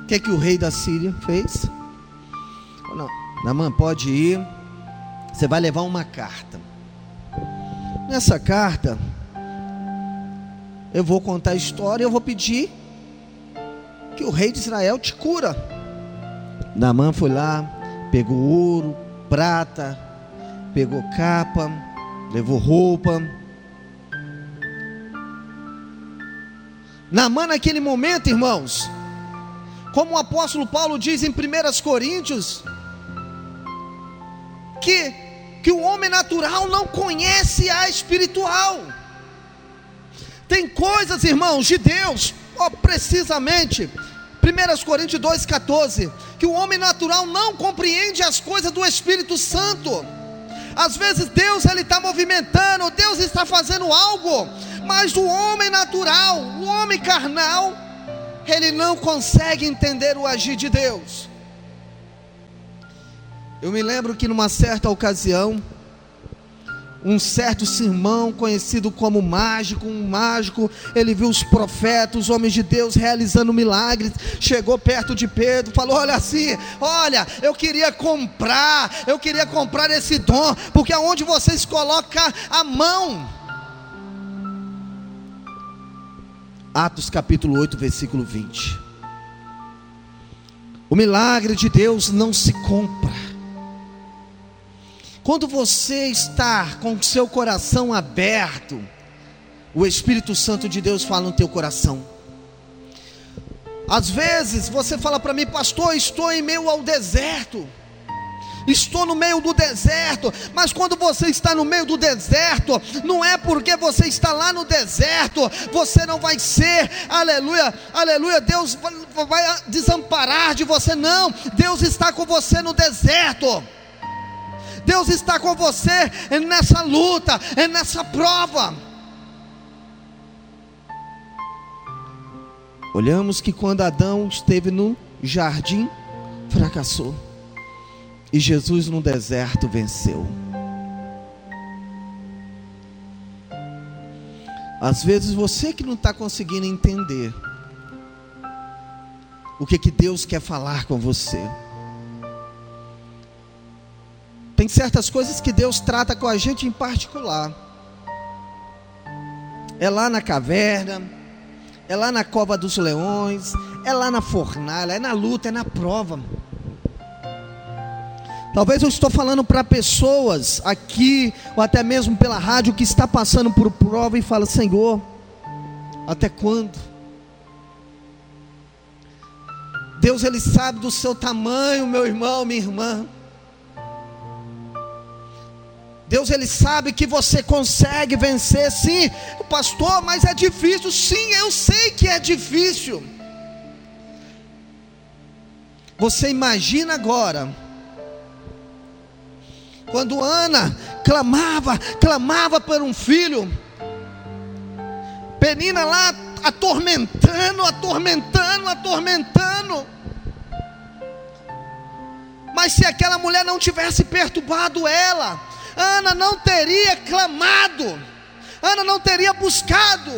O que é que o rei da Síria fez? Não, Namã, pode ir. Você vai levar uma carta. Nessa carta, eu vou contar a história, eu vou pedir que o rei de Israel te cura. Namã foi lá, pegou ouro, prata, pegou capa, levou roupa Naamã naquele momento, irmãos, como o apóstolo Paulo diz em 1 Coríntios, que, que o homem natural não conhece a espiritual. Tem coisas, irmãos, de Deus, ó, precisamente, 1 Coríntios 2,14, que o homem natural não compreende as coisas do Espírito Santo. Às vezes Deus ele está movimentando, Deus está fazendo algo, mas o homem natural, o homem carnal, ele não consegue entender o agir de Deus. Eu me lembro que numa certa ocasião, um certo sermão conhecido como mágico, um mágico, ele viu os profetas, os homens de Deus realizando milagres, chegou perto de Pedro, falou: Olha assim, olha, eu queria comprar, eu queria comprar esse dom, porque aonde vocês colocam a mão, Atos capítulo 8, versículo 20. O milagre de Deus não se compra. Quando você está com o seu coração aberto, o Espírito Santo de Deus fala no teu coração. Às vezes você fala para mim, pastor, estou em meio ao deserto. Estou no meio do deserto, mas quando você está no meio do deserto, não é porque você está lá no deserto, você não vai ser, aleluia, aleluia, Deus vai desamparar de você, não, Deus está com você no deserto. Deus está com você nessa luta, nessa prova. Olhamos que quando Adão esteve no jardim, fracassou. E Jesus no deserto venceu. Às vezes você que não está conseguindo entender o que, que Deus quer falar com você. Tem certas coisas que Deus trata com a gente em particular. É lá na caverna, é lá na cova dos leões, é lá na fornalha, é na luta, é na prova. Talvez eu estou falando para pessoas aqui, ou até mesmo pela rádio, que está passando por prova e fala: Senhor, até quando? Deus, Ele sabe do seu tamanho, meu irmão, minha irmã. Deus ele sabe que você consegue vencer, sim, pastor, mas é difícil, sim, eu sei que é difícil. Você imagina agora, quando Ana clamava, clamava por um filho, Penina lá atormentando, atormentando, atormentando. Mas se aquela mulher não tivesse perturbado ela, Ana não teria clamado, Ana não teria buscado,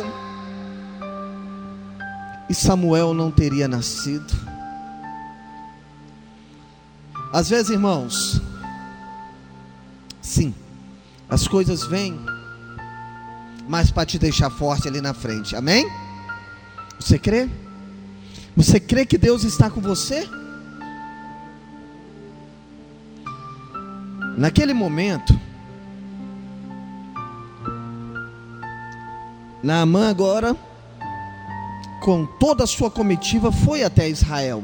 e Samuel não teria nascido. Às vezes, irmãos, sim, as coisas vêm, mas para te deixar forte ali na frente, amém? Você crê? Você crê que Deus está com você? Naquele momento, Naamã agora, com toda a sua comitiva, foi até Israel.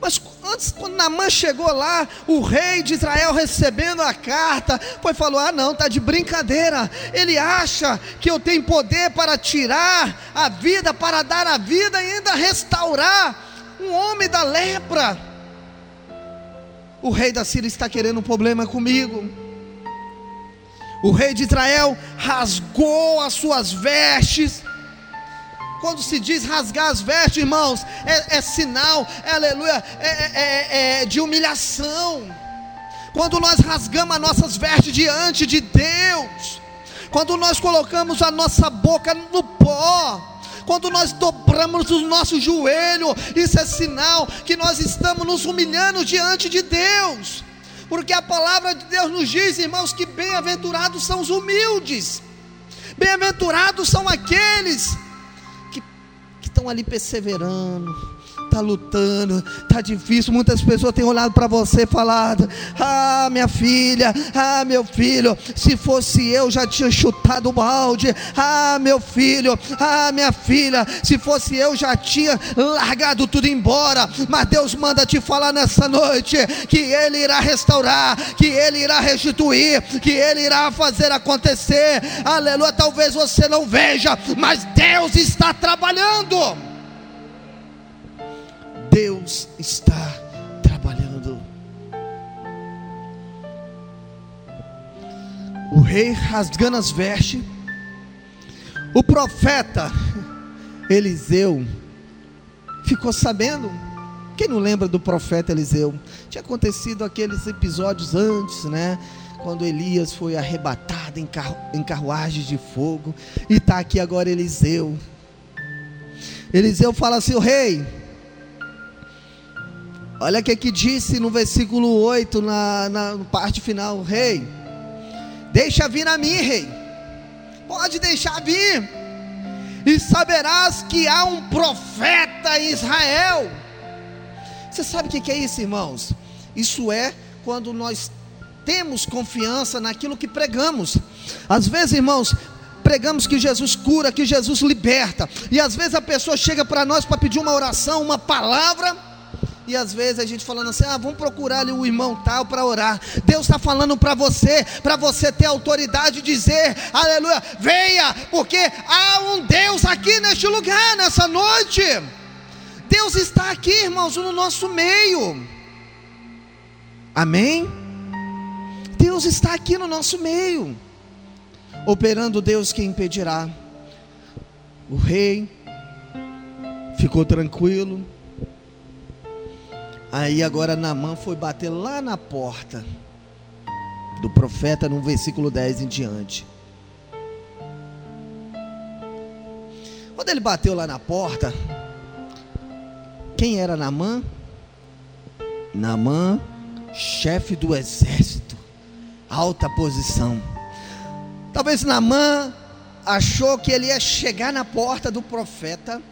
Mas antes, quando Naamã chegou lá, o rei de Israel recebendo a carta, foi falou: Ah, não, tá de brincadeira. Ele acha que eu tenho poder para tirar a vida, para dar a vida e ainda restaurar um homem da lepra. O rei da Síria está querendo um problema comigo. O rei de Israel rasgou as suas vestes. Quando se diz rasgar as vestes, irmãos, é, é sinal, é, aleluia, é, é, é de humilhação. Quando nós rasgamos as nossas vestes diante de Deus, quando nós colocamos a nossa boca no pó, quando nós dobramos o nosso joelho, isso é sinal que nós estamos nos humilhando diante de Deus porque a palavra de Deus nos diz, irmãos, que bem-aventurados são os humildes, bem-aventurados são aqueles que, que estão ali perseverando, está lutando, está difícil. Muitas pessoas têm olhado para você e falado: Ah, minha filha, ah, meu filho, se fosse eu já tinha chutado o balde. Ah, meu filho, ah, minha filha, se fosse eu já tinha largado tudo embora. Mas Deus manda te falar nessa noite que Ele irá restaurar, que Ele irá restituir, que Ele irá fazer acontecer. Aleluia. Talvez você não veja, mas Deus está trabalhando. Deus está trabalhando. O rei rasgando as vestes, o profeta Eliseu ficou sabendo. Quem não lembra do profeta Eliseu? Tinha acontecido aqueles episódios antes, né? Quando Elias foi arrebatado em, carru em carruagens de fogo, e está aqui agora Eliseu. Eliseu fala assim: o rei, Olha o que, que disse no versículo 8, na, na parte final: Rei, deixa vir a mim, rei, pode deixar vir, e saberás que há um profeta em Israel. Você sabe o que, que é isso, irmãos? Isso é quando nós temos confiança naquilo que pregamos. Às vezes, irmãos, pregamos que Jesus cura, que Jesus liberta, e às vezes a pessoa chega para nós para pedir uma oração, uma palavra e às vezes a gente falando assim: ah, vamos procurar ali o irmão tal para orar. Deus está falando para você, para você ter autoridade de dizer: aleluia, venha, porque há um Deus aqui neste lugar, nessa noite. Deus está aqui, irmãos, no nosso meio. Amém? Deus está aqui no nosso meio. Operando Deus que impedirá. O rei ficou tranquilo Aí agora Naamã foi bater lá na porta do profeta no versículo 10 em diante. Quando ele bateu lá na porta, quem era Naamã? Naamã, chefe do exército, alta posição. Talvez Naamã achou que ele ia chegar na porta do profeta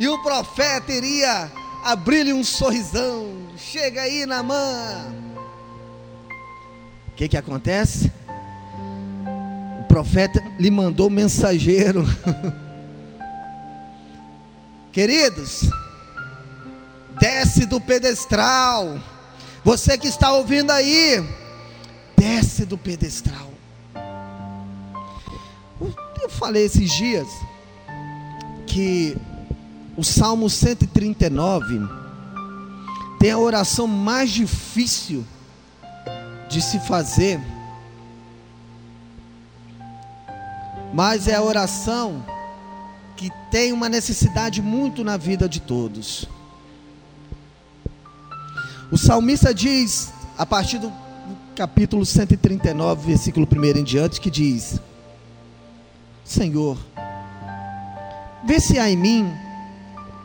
e o profeta iria abrir-lhe um sorrisão. Chega aí, Namã. O que que acontece? O profeta lhe mandou mensageiro. Queridos, desce do pedestral. Você que está ouvindo aí, desce do pedestral. Eu falei esses dias que o Salmo 139 tem a oração mais difícil de se fazer, mas é a oração que tem uma necessidade muito na vida de todos. O salmista diz, a partir do capítulo 139, versículo 1 em diante, que diz: Senhor, vê se há em mim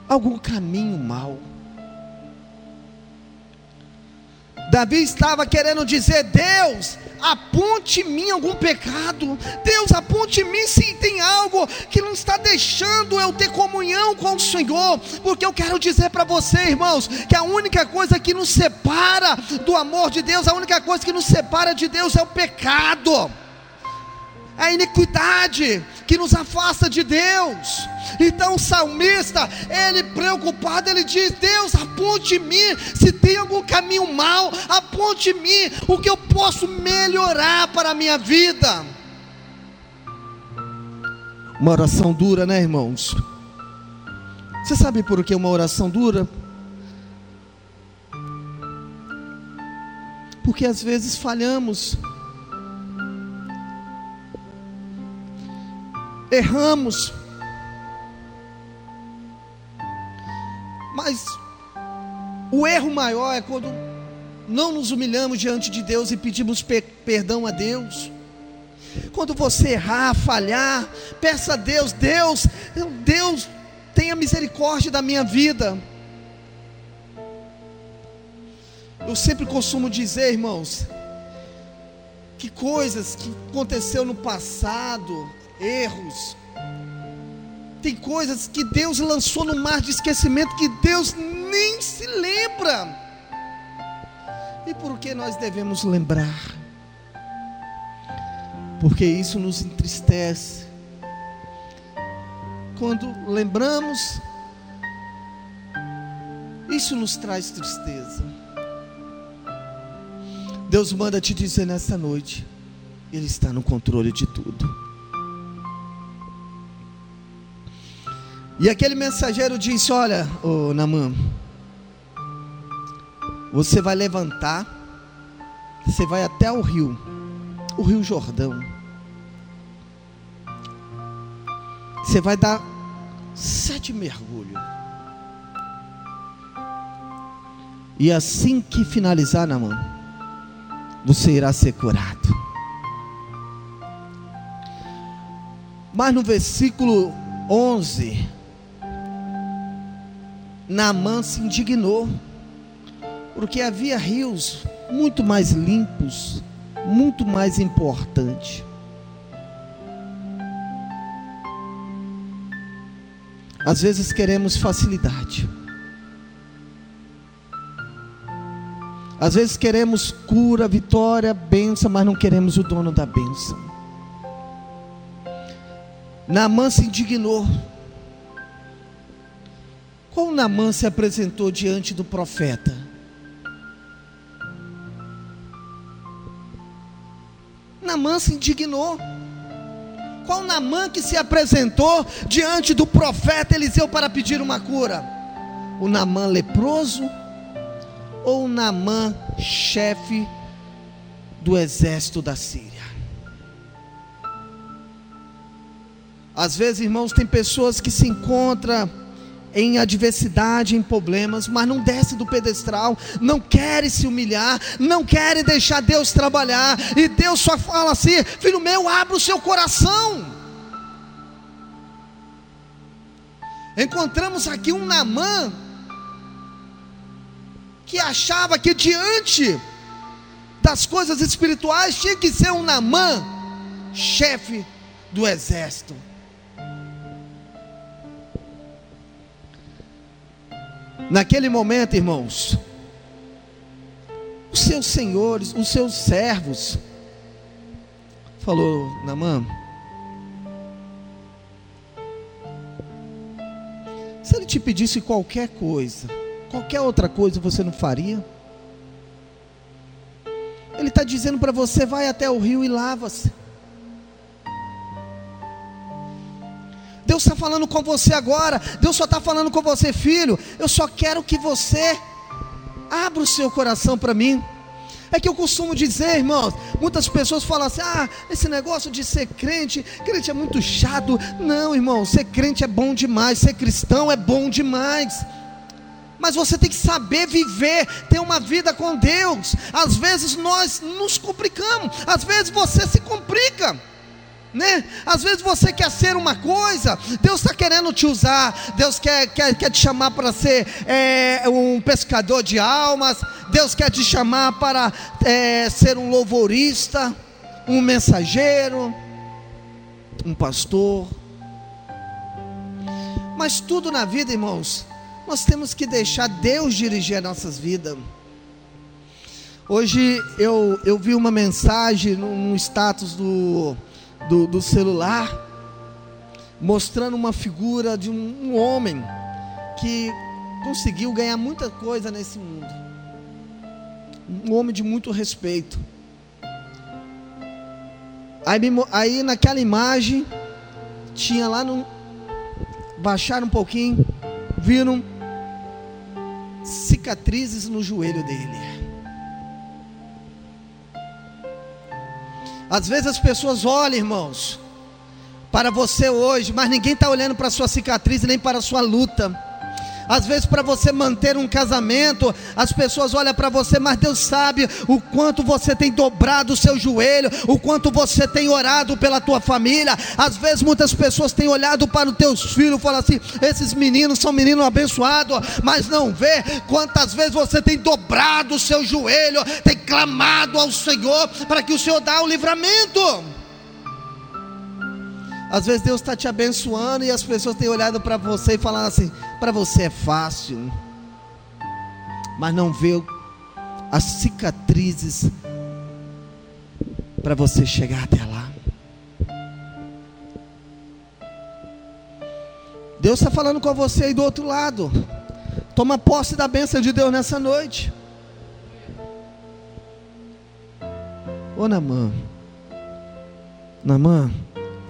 algum caminho mau. Davi estava querendo dizer: Deus, aponte em mim algum pecado. Deus, aponte em mim se tem algo que não está deixando eu ter comunhão com o Senhor. Porque eu quero dizer para você, irmãos, que a única coisa que nos separa do amor de Deus, a única coisa que nos separa de Deus é o pecado a iniquidade que nos afasta de Deus. Então o salmista, ele preocupado, ele diz: Deus, aponte em mim se tem algum caminho mal, aponte em mim o que eu posso melhorar para a minha vida. Uma oração dura, né, irmãos? Você sabe por que uma oração dura? Porque às vezes falhamos. Erramos. Mas o erro maior é quando não nos humilhamos diante de Deus e pedimos pe perdão a Deus. Quando você errar, falhar, peça a Deus, Deus, Deus, tenha misericórdia da minha vida. Eu sempre costumo dizer, irmãos, que coisas que aconteceu no passado, erros. Tem coisas que Deus lançou no mar de esquecimento que Deus nem se lembra. E por que nós devemos lembrar? Porque isso nos entristece. Quando lembramos, isso nos traz tristeza. Deus manda te dizer nessa noite: Ele está no controle de tudo. E aquele mensageiro disse: Olha, ô Namã, você vai levantar, você vai até o rio, o rio Jordão. Você vai dar sete mergulhos. E assim que finalizar, Namã, você irá ser curado. Mas no versículo 11, Naamã se indignou, porque havia rios muito mais limpos, muito mais importantes. Às vezes queremos facilidade. Às vezes queremos cura, vitória, bênção, mas não queremos o dono da bênção. Naamã se indignou qual Namã se apresentou diante do profeta? Namã se indignou. Qual Namã que se apresentou diante do profeta Eliseu para pedir uma cura? O Namã leproso ou o Namã chefe do exército da Síria? Às vezes, irmãos, tem pessoas que se encontram em adversidade, em problemas, mas não desce do pedestral, não querem se humilhar, não querem deixar Deus trabalhar, e Deus só fala assim: filho meu, abra o seu coração. Encontramos aqui um Namã que achava que diante das coisas espirituais tinha que ser um Namã, chefe do exército. Naquele momento, irmãos, os seus senhores, os seus servos, falou Namã, se ele te pedisse qualquer coisa, qualquer outra coisa você não faria? Ele está dizendo para você: vai até o rio e lava-se. Deus está falando com você agora. Deus só está falando com você, filho. Eu só quero que você abra o seu coração para mim. É que eu costumo dizer, irmãos, muitas pessoas falam assim: ah, esse negócio de ser crente, crente é muito chato. Não, irmão, ser crente é bom demais, ser cristão é bom demais. Mas você tem que saber viver, ter uma vida com Deus. Às vezes nós nos complicamos, às vezes você se complica né? Às vezes você quer ser uma coisa, Deus está querendo te usar, Deus quer, quer, quer te chamar para ser é, um pescador de almas, Deus quer te chamar para é, ser um louvorista, um mensageiro, um pastor. Mas tudo na vida, irmãos, nós temos que deixar Deus dirigir as nossas vidas. Hoje eu, eu vi uma mensagem no, no status do do, do celular, mostrando uma figura de um, um homem que conseguiu ganhar muita coisa nesse mundo. Um homem de muito respeito. Aí, aí naquela imagem, tinha lá no. Baixaram um pouquinho, viram cicatrizes no joelho dele. Às vezes as pessoas olham, irmãos, para você hoje, mas ninguém está olhando para a sua cicatriz nem para a sua luta. Às vezes, para você manter um casamento, as pessoas olham para você, mas Deus sabe o quanto você tem dobrado o seu joelho, o quanto você tem orado pela tua família. Às vezes, muitas pessoas têm olhado para os teus filhos e falam assim: esses meninos são meninos abençoados, mas não vê quantas vezes você tem dobrado o seu joelho, tem clamado ao Senhor para que o Senhor dê o livramento. Às vezes Deus está te abençoando e as pessoas têm olhado para você e falando assim: para você é fácil, mas não vê as cicatrizes para você chegar até lá. Deus está falando com você aí do outro lado. Toma posse da bênção de Deus nessa noite. Ô Namã, Namã,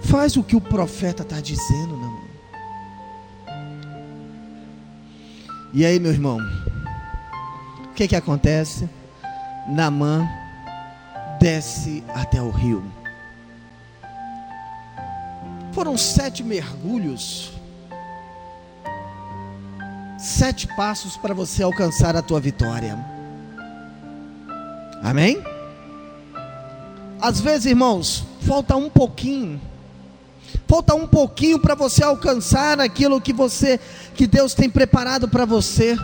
Faz o que o profeta está dizendo, meu irmão. E aí, meu irmão, o que que acontece? Namã desce até o rio. Foram sete mergulhos, sete passos para você alcançar a tua vitória. Amém? Às vezes, irmãos, falta um pouquinho Falta um pouquinho para você alcançar aquilo que você que Deus tem preparado para você.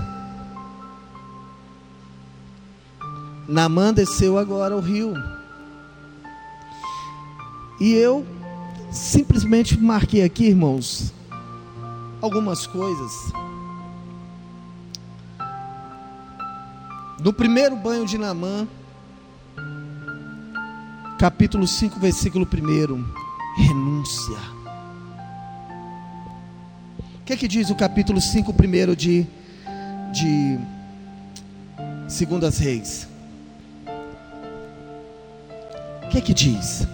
Namã desceu agora ao rio. E eu simplesmente marquei aqui, irmãos, algumas coisas. No primeiro banho de Namã, capítulo 5, versículo 1 renúncia. O que é que diz o capítulo 5, primeiro de, de Segundas Reis? O que é que diz?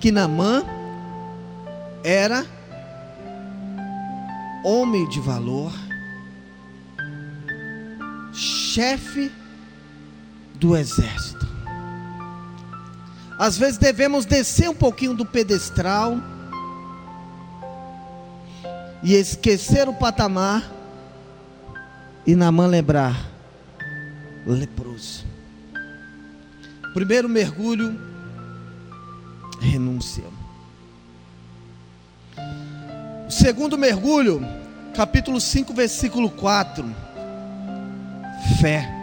Que Namã era homem de valor, chefe do exército. Às vezes devemos descer um pouquinho do pedestral e esquecer o patamar e na mão lembrar leproso. Primeiro mergulho, renúncia. O segundo mergulho, capítulo 5, versículo 4, fé.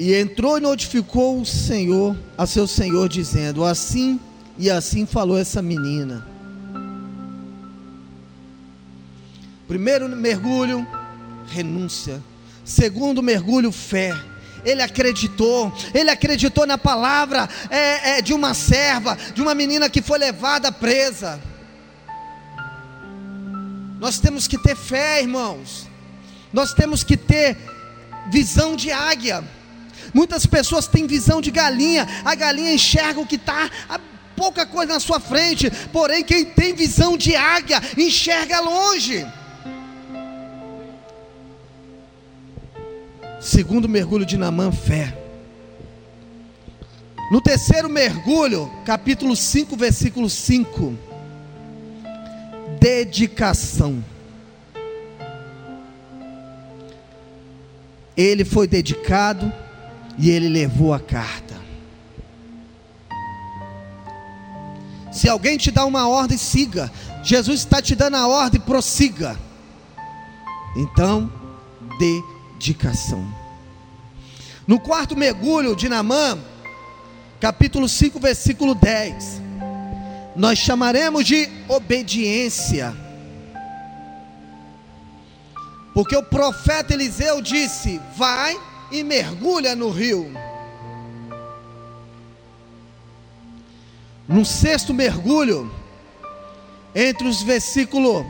E entrou e notificou o Senhor, a seu Senhor, dizendo: Assim e assim falou essa menina. Primeiro mergulho, renúncia. Segundo mergulho, fé. Ele acreditou, ele acreditou na palavra é, é, de uma serva, de uma menina que foi levada presa. Nós temos que ter fé, irmãos. Nós temos que ter visão de águia. Muitas pessoas têm visão de galinha, a galinha enxerga o que está pouca coisa na sua frente, porém, quem tem visão de águia enxerga longe. Segundo mergulho de Namã, fé. No terceiro mergulho, capítulo 5, versículo 5. Dedicação. Ele foi dedicado e ele levou a carta. Se alguém te dá uma ordem, siga. Jesus está te dando a ordem, prossiga. Então, dedicação. No quarto mergulho de Namã, capítulo 5, versículo 10, nós chamaremos de obediência. Porque o profeta Eliseu disse: Vai e mergulha no rio. No sexto mergulho, entre os versículos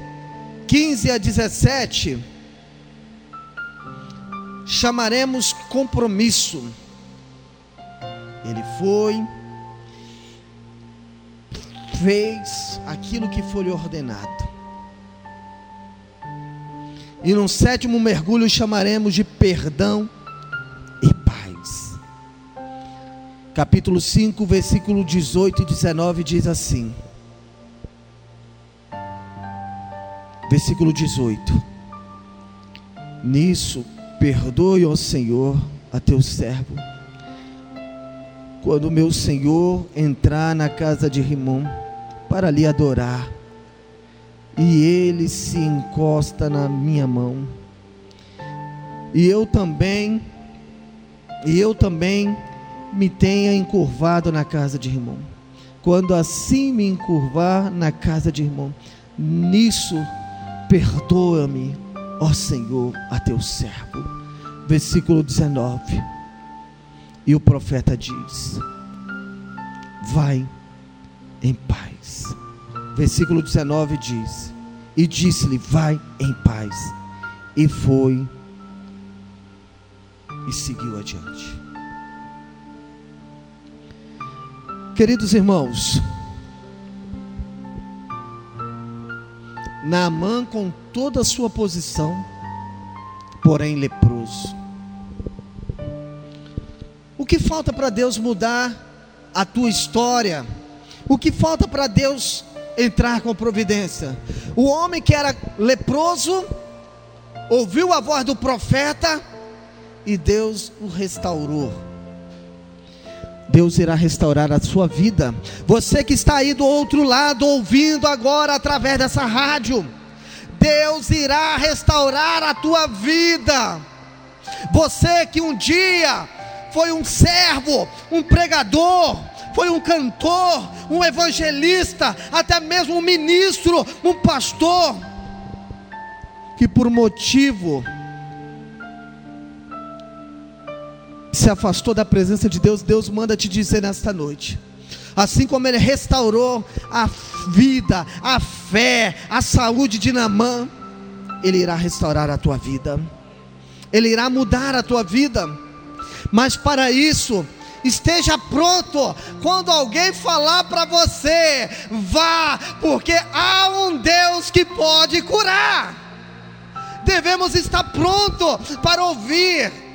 15 a 17, chamaremos compromisso. Ele foi, fez aquilo que foi ordenado. E no sétimo mergulho chamaremos de perdão Capítulo 5, versículo 18 e 19 diz assim: Versículo 18: Nisso perdoe, ó Senhor, a teu servo, quando meu Senhor entrar na casa de Rimon para lhe adorar, e ele se encosta na minha mão, e eu também, e eu também me tenha encurvado na casa de irmão. Quando assim me encurvar na casa de irmão, nisso perdoa-me, ó Senhor, a teu servo. Versículo 19. E o profeta diz: Vai em paz. Versículo 19 diz: E disse-lhe: Vai em paz. E foi e seguiu adiante. Queridos irmãos, Naamã com toda a sua posição, porém leproso. O que falta para Deus mudar a tua história? O que falta para Deus entrar com providência? O homem que era leproso ouviu a voz do profeta e Deus o restaurou. Deus irá restaurar a sua vida. Você que está aí do outro lado, ouvindo agora através dessa rádio, Deus irá restaurar a tua vida. Você que um dia foi um servo, um pregador, foi um cantor, um evangelista, até mesmo um ministro, um pastor, que por motivo se afastou da presença de Deus, Deus manda te dizer nesta noite. Assim como ele restaurou a vida, a fé, a saúde de Namã, ele irá restaurar a tua vida. Ele irá mudar a tua vida. Mas para isso, esteja pronto quando alguém falar para você, vá, porque há um Deus que pode curar. Devemos estar pronto para ouvir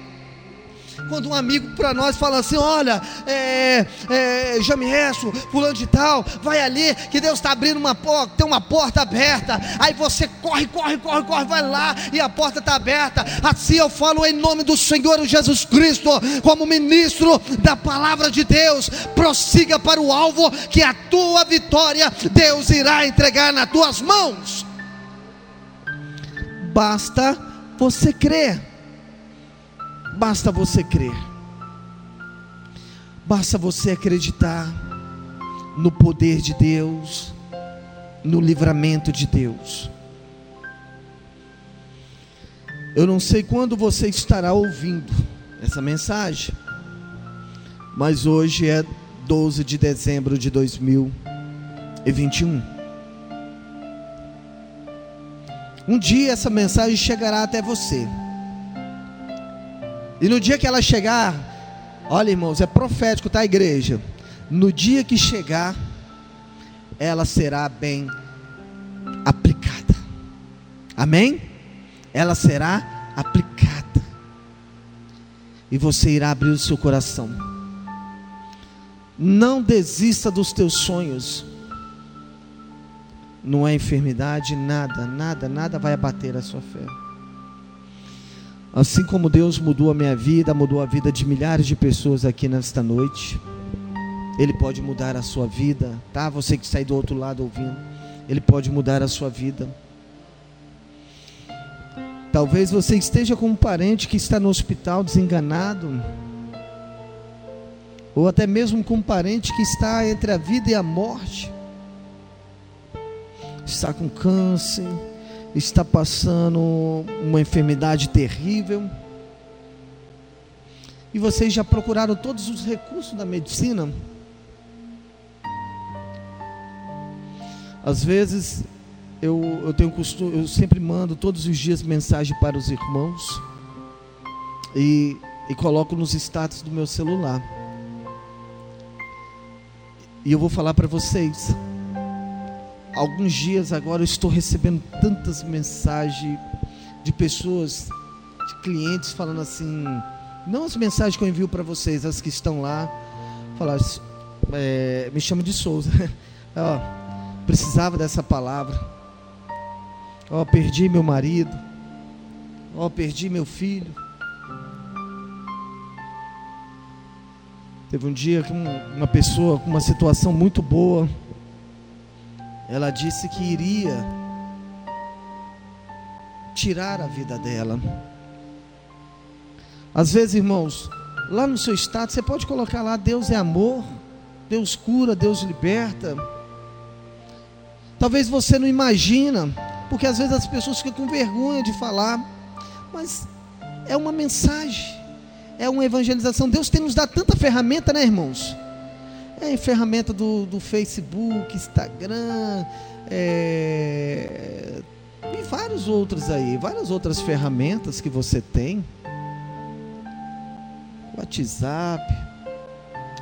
quando um amigo para nós fala assim: Olha, é, é, Jamiesso, fulano de tal, vai ali, que Deus está abrindo uma porta, tem uma porta aberta. Aí você corre, corre, corre, corre, vai lá e a porta está aberta. Assim eu falo em nome do Senhor Jesus Cristo, como ministro da palavra de Deus. Prossiga para o alvo, que a tua vitória Deus irá entregar nas tuas mãos. Basta você crer. Basta você crer. Basta você acreditar no poder de Deus, no livramento de Deus. Eu não sei quando você estará ouvindo essa mensagem, mas hoje é 12 de dezembro de 2021. Um dia essa mensagem chegará até você. E no dia que ela chegar, olha irmãos, é profético, tá, igreja? No dia que chegar, ela será bem aplicada. Amém? Ela será aplicada. E você irá abrir o seu coração. Não desista dos teus sonhos. Não é enfermidade, nada, nada, nada vai abater a sua fé. Assim como Deus mudou a minha vida, mudou a vida de milhares de pessoas aqui nesta noite. Ele pode mudar a sua vida, tá? Você que está aí do outro lado ouvindo, Ele pode mudar a sua vida. Talvez você esteja com um parente que está no hospital desenganado, ou até mesmo com um parente que está entre a vida e a morte, está com câncer, está passando uma enfermidade terrível, e vocês já procuraram todos os recursos da medicina? Às vezes eu, eu tenho costume, eu sempre mando todos os dias mensagem para os irmãos e, e coloco nos status do meu celular. E eu vou falar para vocês. Alguns dias agora eu estou recebendo tantas mensagens de pessoas, de clientes falando assim, não as mensagens que eu envio para vocês, as que estão lá, falar, é, me chama de Souza. Ó, precisava dessa palavra. Ó, perdi meu marido. Ó, perdi meu filho. Teve um dia que uma pessoa com uma situação muito boa, ela disse que iria tirar a vida dela. Às vezes, irmãos, lá no seu estado, você pode colocar lá: Deus é amor, Deus cura, Deus liberta. Talvez você não imagina, porque às vezes as pessoas ficam com vergonha de falar, mas é uma mensagem, é uma evangelização. Deus tem nos dado tanta ferramenta, né, irmãos? É ferramenta do, do Facebook, Instagram, é, e vários outros aí, várias outras ferramentas que você tem. WhatsApp.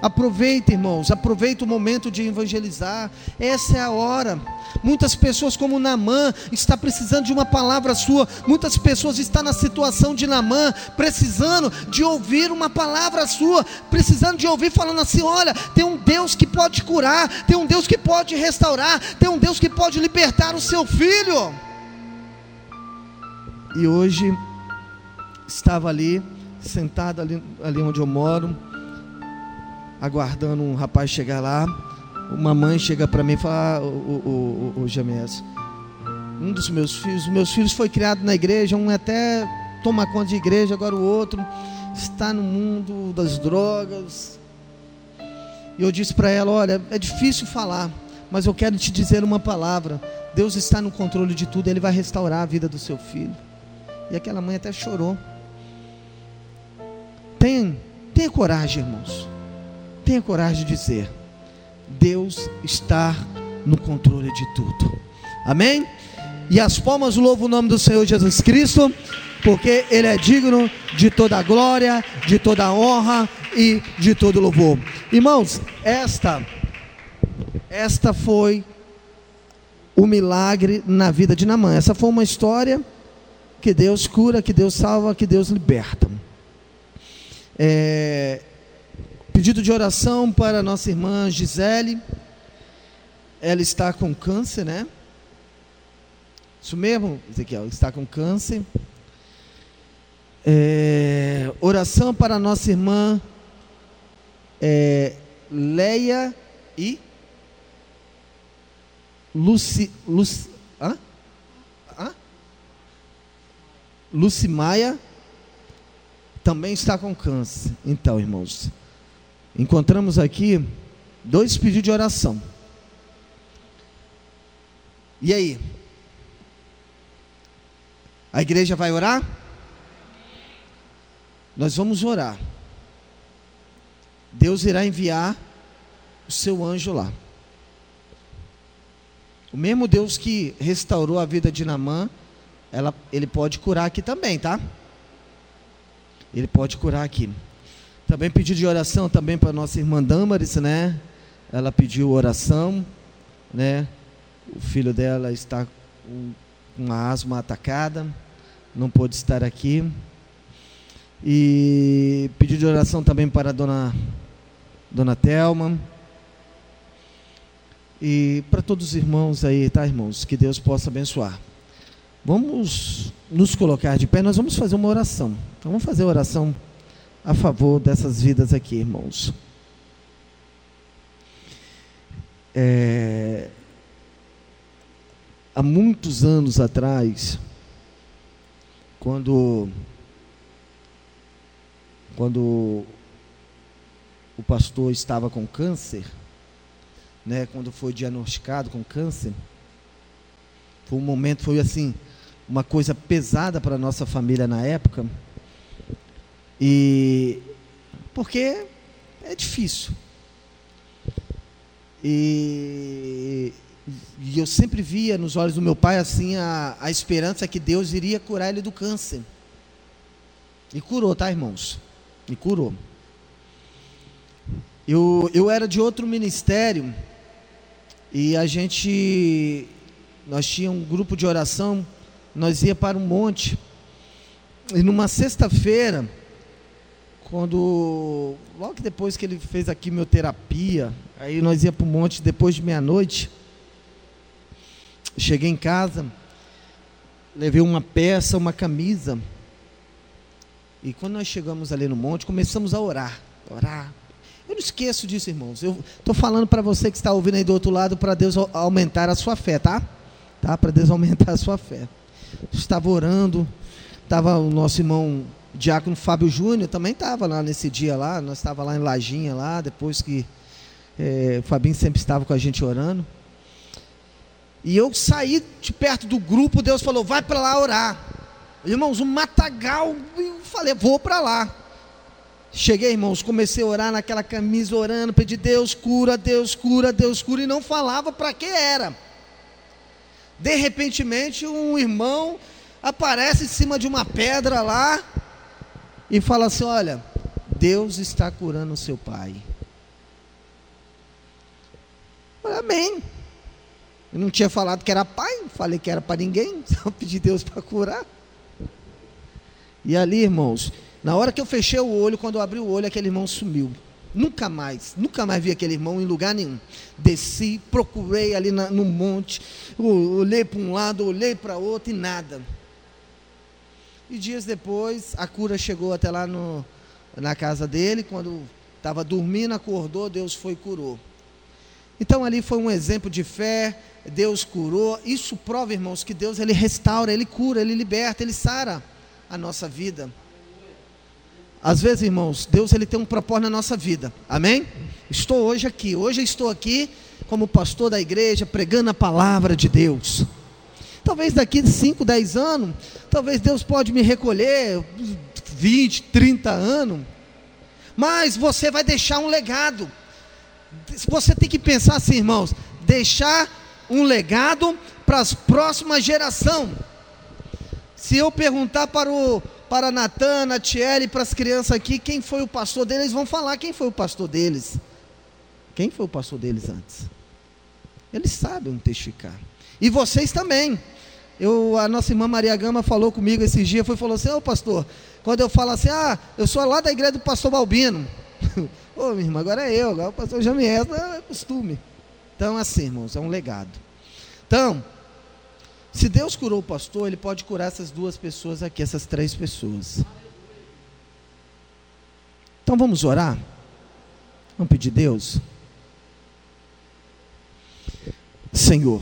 Aproveita, irmãos, aproveita o momento de evangelizar. Essa é a hora. Muitas pessoas, como Namã, está precisando de uma palavra sua. Muitas pessoas estão na situação de Namã, precisando de ouvir uma palavra sua, precisando de ouvir falando assim: olha, tem um Deus que pode curar, tem um Deus que pode restaurar, tem um Deus que pode libertar o seu filho. E hoje estava ali, sentado ali, ali onde eu moro aguardando um rapaz chegar lá. Uma mãe chega para mim e fala: ah, o, o, o, o Jamés, um dos meus filhos, meus filhos foi criado na igreja, um até toma conta de igreja, agora o outro está no mundo das drogas. E eu disse para ela: Olha, é difícil falar, mas eu quero te dizer uma palavra. Deus está no controle de tudo, Ele vai restaurar a vida do seu filho. E aquela mãe até chorou. Tenha, tenha coragem, irmãos. Tenha coragem de dizer: Deus está no controle de tudo. Amém? E as palmas louvam o nome do Senhor Jesus Cristo, porque Ele é digno de toda a glória, de toda a honra e de todo louvor. Irmãos, esta, esta foi o milagre na vida de Namã. Essa foi uma história que Deus cura, que Deus salva, que Deus liberta. É, Pedido de oração para nossa irmã Gisele. Ela está com câncer, né? Isso mesmo, Ezequiel, está com câncer. É, oração para nossa irmã é, Leia e Luci, Luci, hã? Hã? Lucimaia também está com câncer. Então, irmãos, encontramos aqui dois pedidos de oração. E aí? A igreja vai orar? Nós vamos orar. Deus irá enviar o seu anjo lá. O mesmo Deus que restaurou a vida de Namã, ela, ele pode curar aqui também, tá? Ele pode curar aqui. Também pedido de oração também para nossa irmã Damaris, né? Ela pediu oração, né? O filho dela está com uma asma atacada, não pôde estar aqui. E pedido de oração também para a dona, dona Thelma. E para todos os irmãos aí, tá, irmãos? Que Deus possa abençoar. Vamos nos colocar de pé, nós vamos fazer uma oração. Então, vamos fazer oração a favor dessas vidas aqui, irmãos. É, há muitos anos atrás, quando quando o pastor estava com câncer, né, quando foi diagnosticado com câncer, foi um momento, foi assim, uma coisa pesada para a nossa família na época. E porque é difícil. E, e eu sempre via nos olhos do meu pai assim a, a esperança que Deus iria curar ele do câncer. E curou, tá, irmãos? E curou. Eu, eu era de outro ministério e a gente nós tínhamos um grupo de oração, nós ia para um monte. E numa sexta-feira, quando logo depois que ele fez a quimioterapia, aí nós ia para o monte depois de meia-noite. Cheguei em casa, levei uma peça, uma camisa. E quando nós chegamos ali no monte, começamos a orar, orar. Eu não esqueço disso, irmãos. Eu estou falando para você que está ouvindo aí do outro lado, para Deus aumentar a sua fé, tá? Tá? Para Deus aumentar a sua fé. Estava orando, estava o nosso irmão Diácono Fábio Júnior, também estava lá nesse dia lá, nós estava lá em Lajinha lá, depois que é, o Fabinho sempre estava com a gente orando. E eu saí de perto do grupo, Deus falou, vai para lá orar. Irmãos, um matagal, eu falei, vou para lá. Cheguei, irmãos, comecei a orar naquela camisa, orando, pedi Deus cura, Deus cura, Deus cura, e não falava para que era. De repentemente, um irmão aparece em cima de uma pedra lá e fala assim: Olha, Deus está curando o seu pai. Amém. Eu não tinha falado que era pai, falei que era para ninguém, só pedi Deus para curar. E ali, irmãos, na hora que eu fechei o olho, quando eu abri o olho, aquele irmão sumiu. Nunca mais, nunca mais vi aquele irmão em lugar nenhum. Desci, procurei ali na, no monte, olhei para um lado, olhei para outro e nada. E dias depois, a cura chegou até lá no, na casa dele. Quando estava dormindo, acordou, Deus foi e curou. Então ali foi um exemplo de fé, Deus curou. Isso prova, irmãos, que Deus ele restaura, ele cura, ele liberta, ele sara a nossa vida. Às vezes, irmãos, Deus ele tem um propósito na nossa vida. Amém? Estou hoje aqui. Hoje estou aqui como pastor da igreja, pregando a palavra de Deus. Talvez daqui 5, 10 anos, talvez Deus pode me recolher 20, 30 anos. Mas você vai deixar um legado. Você tem que pensar assim, irmãos, deixar um legado para as próximas gerações. Se eu perguntar para o para Natan, Natiele, para as crianças aqui, quem foi o pastor deles, vão falar quem foi o pastor deles. Quem foi o pastor deles antes? Eles sabem testificar. E vocês também. Eu, a nossa irmã Maria Gama falou comigo esses dias, foi falou assim, ô oh, pastor, quando eu falo assim, ah, eu sou lá da igreja do pastor Balbino. Ô, oh, minha irmã, agora é eu, agora o pastor Jamiel, é costume. Então, assim, irmãos, é um legado. Então, se Deus curou o pastor, ele pode curar essas duas pessoas aqui, essas três pessoas. Então vamos orar? Vamos pedir Deus? Senhor,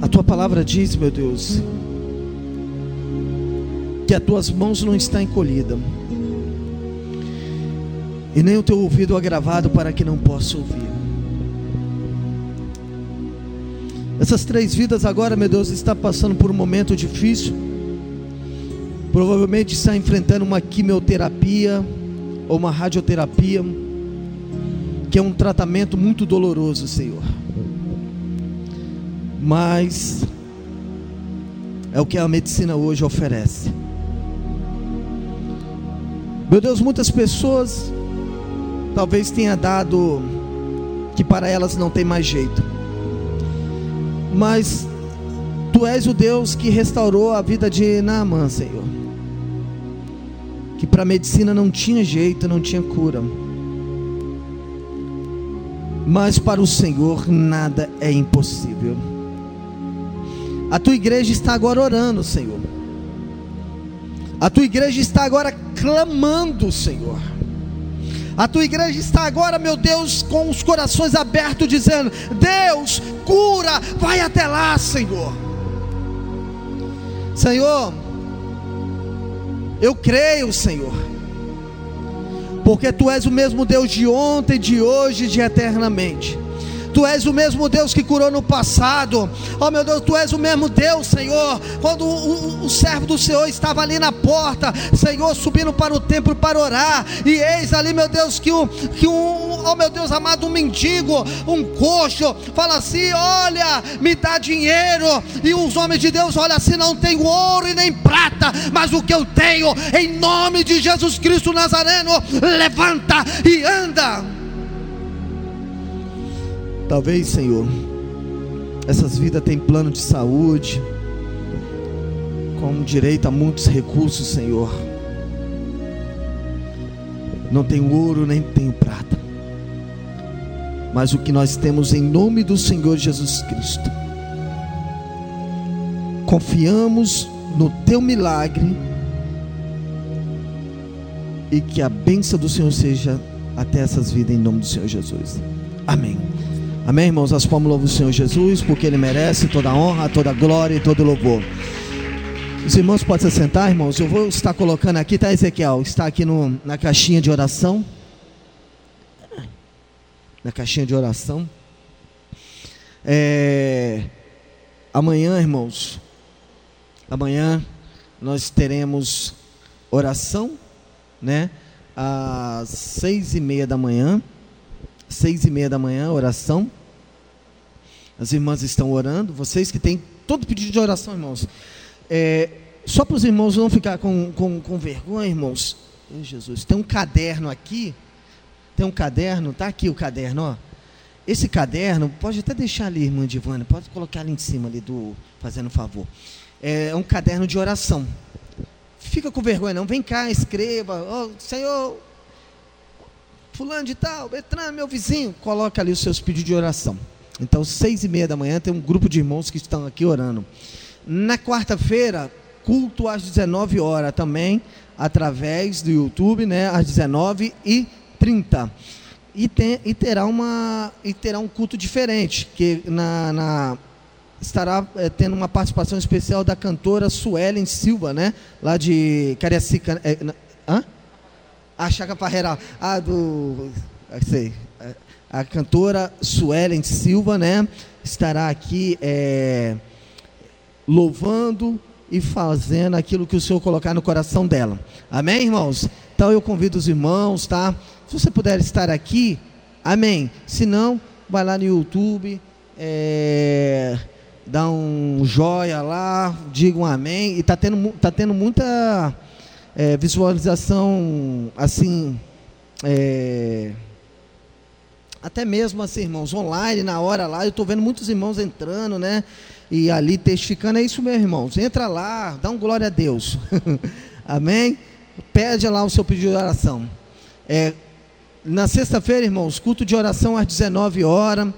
a tua palavra diz, meu Deus, que as tuas mãos não estão encolhidas, e nem o teu ouvido agravado para que não possa ouvir. Essas três vidas agora, meu Deus, está passando por um momento difícil. Provavelmente está enfrentando uma quimioterapia ou uma radioterapia, que é um tratamento muito doloroso, Senhor. Mas É o que a medicina hoje oferece. Meu Deus, muitas pessoas talvez tenha dado que para elas não tem mais jeito. Mas tu és o Deus que restaurou a vida de Naamã, Senhor. Que para a medicina não tinha jeito, não tinha cura. Mas para o Senhor nada é impossível. A tua igreja está agora orando, Senhor. A tua igreja está agora clamando, Senhor. A tua igreja está agora, meu Deus, com os corações abertos, dizendo: Deus, cura, vai até lá, Senhor. Senhor, eu creio, Senhor, porque tu és o mesmo Deus de ontem, de hoje e de eternamente. Tu és o mesmo Deus que curou no passado. Oh meu Deus, Tu és o mesmo Deus, Senhor. Quando o, o, servo do Senhor estava ali na porta, Senhor, subindo para o templo para orar, e eis ali, meu Deus, que um, que um oh meu Deus amado, um mendigo, um coxo, fala assim: Olha, me dá dinheiro. E os homens de Deus, olha assim: Não tenho ouro e nem prata, mas o que eu tenho, em nome de Jesus Cristo Nazareno, levanta e anda. Talvez, Senhor, essas vidas têm plano de saúde, com direito a muitos recursos, Senhor. Não tem ouro nem tem prata, mas o que nós temos em nome do Senhor Jesus Cristo. Confiamos no teu milagre e que a bênção do Senhor seja até essas vidas em nome do Senhor Jesus. Amém. Amém, irmãos? As palmas louvam o Senhor Jesus, porque Ele merece toda a honra, toda a glória e todo o louvor. Os irmãos podem se sentar, irmãos. Eu vou estar colocando aqui, tá, Ezequiel? Está aqui no, na caixinha de oração. Na caixinha de oração. É, amanhã, irmãos, amanhã nós teremos oração, né? Às seis e meia da manhã seis e meia da manhã, oração. As irmãs estão orando. Vocês que têm todo pedido de oração, irmãos. É, só para os irmãos não ficar com, com, com vergonha, irmãos. Ai, Jesus, tem um caderno aqui. Tem um caderno, tá aqui o caderno, ó. Esse caderno, pode até deixar ali, irmã Divana, pode colocar ali em cima ali do, fazendo um favor. É um caderno de oração. Fica com vergonha não, vem cá, escreva. Oh, Senhor, fulano de tal, Betran, meu vizinho, coloca ali os seus pedidos de oração. Então, seis e meia da manhã, tem um grupo de irmãos que estão aqui orando. Na quarta-feira, culto às 19 horas também, através do YouTube, né, às 19 e 30 e, tem, e, terá uma, e terá um culto diferente, que na, na estará é, tendo uma participação especial da cantora Suelen Silva, né, lá de Cariacica. É, hã? A Chaca Parreira, a do. Sei, a, cantora Suelen Silva, né? Estará aqui é, louvando e fazendo aquilo que o Senhor colocar no coração dela. Amém, irmãos? Então eu convido os irmãos, tá? Se você puder estar aqui, amém. Se não, vai lá no YouTube, é, dá um joia lá, diga um amém. E tá tendo, tá tendo muita é, visualização assim, é, até mesmo assim, irmãos, online, na hora lá, eu estou vendo muitos irmãos entrando, né? E ali testificando, é isso mesmo, irmãos. Entra lá, dá um glória a Deus. Amém? Pede lá o seu pedido de oração. É, na sexta-feira, irmãos, culto de oração às 19 horas.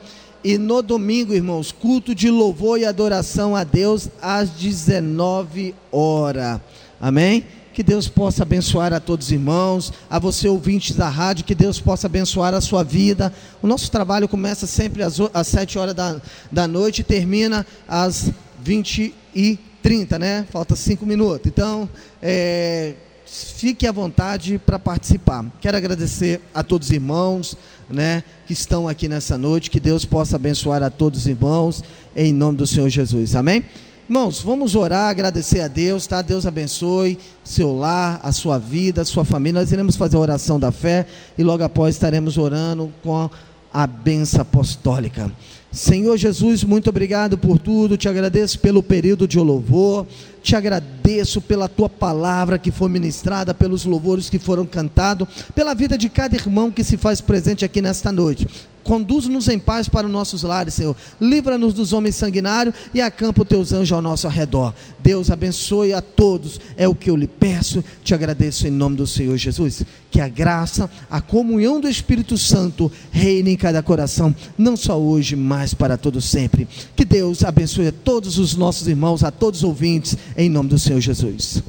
E no domingo, irmãos, culto de louvor e adoração a Deus às 19 horas. Amém? Que Deus possa abençoar a todos os irmãos, a você ouvintes da rádio, que Deus possa abençoar a sua vida. O nosso trabalho começa sempre às, às 7 horas da, da noite e termina às 20 e 30, né? Falta 5 minutos. Então, é, fique à vontade para participar. Quero agradecer a todos os irmãos, né, que estão aqui nessa noite. Que Deus possa abençoar a todos os irmãos, em nome do Senhor Jesus. Amém? Irmãos, vamos orar, agradecer a Deus, tá? Deus abençoe seu lar, a sua vida, a sua família. Nós iremos fazer a oração da fé e logo após estaremos orando com a benção apostólica. Senhor Jesus, muito obrigado por tudo, te agradeço pelo período de louvor, te agradeço pela tua palavra que foi ministrada, pelos louvores que foram cantados, pela vida de cada irmão que se faz presente aqui nesta noite. Conduz-nos em paz para os nossos lares, Senhor. Livra-nos dos homens sanguinários e acampa os teus anjos ao nosso redor. Deus abençoe a todos. É o que eu lhe peço. Te agradeço em nome do Senhor Jesus. Que a graça, a comunhão do Espírito Santo reine em cada coração, não só hoje, mas para todo sempre. Que Deus abençoe a todos os nossos irmãos, a todos os ouvintes, em nome do Senhor Jesus.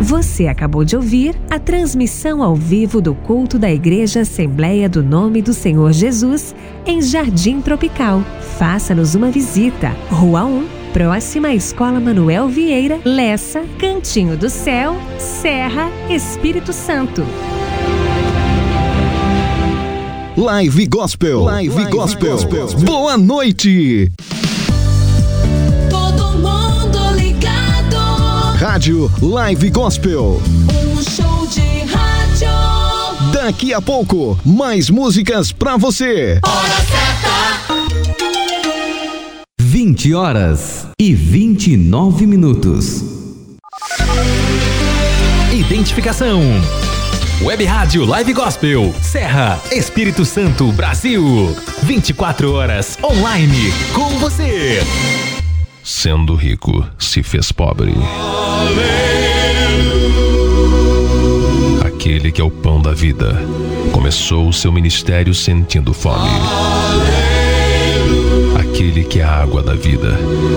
Você acabou de ouvir a transmissão ao vivo do culto da Igreja Assembleia do Nome do Senhor Jesus em Jardim Tropical. Faça-nos uma visita. Rua 1, próxima à Escola Manuel Vieira, Lessa, Cantinho do Céu, Serra, Espírito Santo. Live Gospel. Live, Gospel. Boa noite. Rádio Live Gospel. Um show de rádio. Daqui a pouco, mais músicas pra você. Hora certa. 20 horas e 29 minutos. Identificação. Web Rádio Live Gospel, Serra, Espírito Santo, Brasil. 24 horas online com você. Sendo rico, se fez pobre. Aquele que é o pão da vida, começou o seu ministério sentindo fome. Aquele que é a água da vida,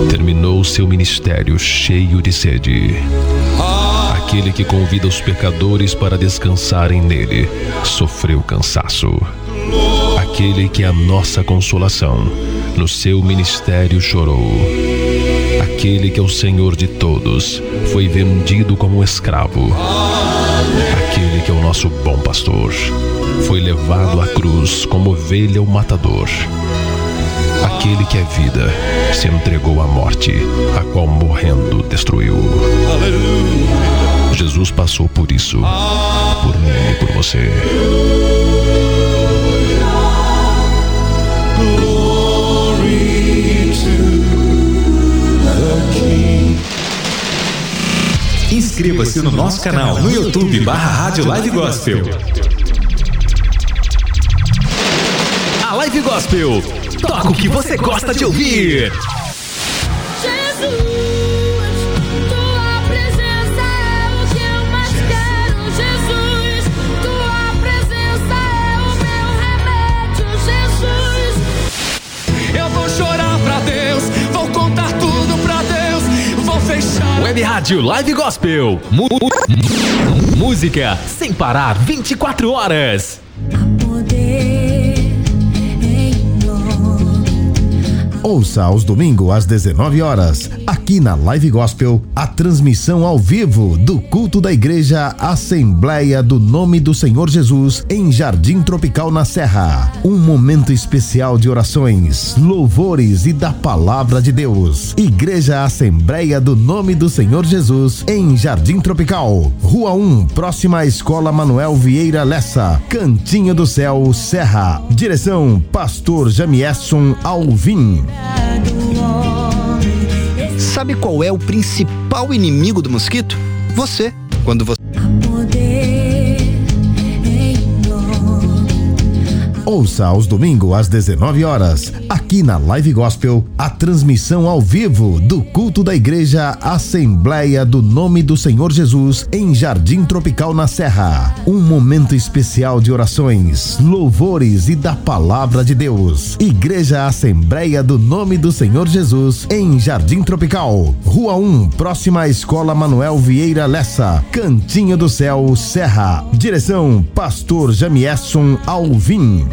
terminou o seu ministério cheio de sede. Aquele que convida os pecadores para descansarem nele, sofreu cansaço. Aquele que é a nossa consolação, no seu ministério chorou. Aquele que é o Senhor de todos, foi vendido como escravo. Aquele que é o nosso bom pastor, foi levado à cruz como ovelha ao matador. Aquele que é vida, se entregou à morte, a qual morrendo destruiu. Jesus passou por isso, por mim e por você. Inscreva-se no nosso canal no YouTube barra Rádio Live Gospel. A Live Gospel toca o que você gosta de ouvir. Jesus, Web Rádio Live Gospel. Música sem parar 24 horas. Ouça aos domingos às 19 horas, aqui na Live Gospel, a transmissão ao vivo do culto da Igreja Assembleia do Nome do Senhor Jesus em Jardim Tropical na Serra. Um momento especial de orações, louvores e da palavra de Deus. Igreja Assembleia do Nome do Senhor Jesus em Jardim Tropical, Rua 1, próxima à Escola Manuel Vieira Lessa, Cantinho do Céu, Serra. Direção: Pastor Jamieson Alvim. Sabe qual é o principal inimigo do mosquito? Você. Quando você. Ouça aos domingos às 19 horas, aqui na Live Gospel, a transmissão ao vivo do culto da Igreja Assembleia do Nome do Senhor Jesus em Jardim Tropical na Serra. Um momento especial de orações, louvores e da palavra de Deus. Igreja Assembleia do Nome do Senhor Jesus em Jardim Tropical, Rua 1, próxima à Escola Manuel Vieira Lessa, Cantinho do Céu, Serra. Direção: Pastor Jamieson Alvim.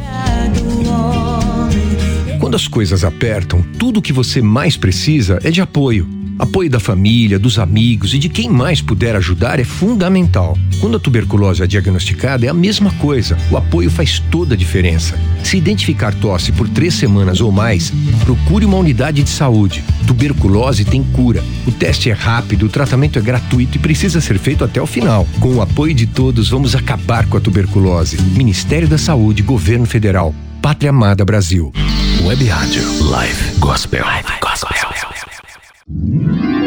Quando as coisas apertam, tudo o que você mais precisa é de apoio. Apoio da família, dos amigos e de quem mais puder ajudar é fundamental. Quando a tuberculose é diagnosticada, é a mesma coisa. O apoio faz toda a diferença. Se identificar tosse por três semanas ou mais, procure uma unidade de saúde. Tuberculose tem cura. O teste é rápido, o tratamento é gratuito e precisa ser feito até o final. Com o apoio de todos, vamos acabar com a tuberculose. Ministério da Saúde, Governo Federal. Pátria Amada Brasil. Web Rádio Live Gospel. Live Gospel.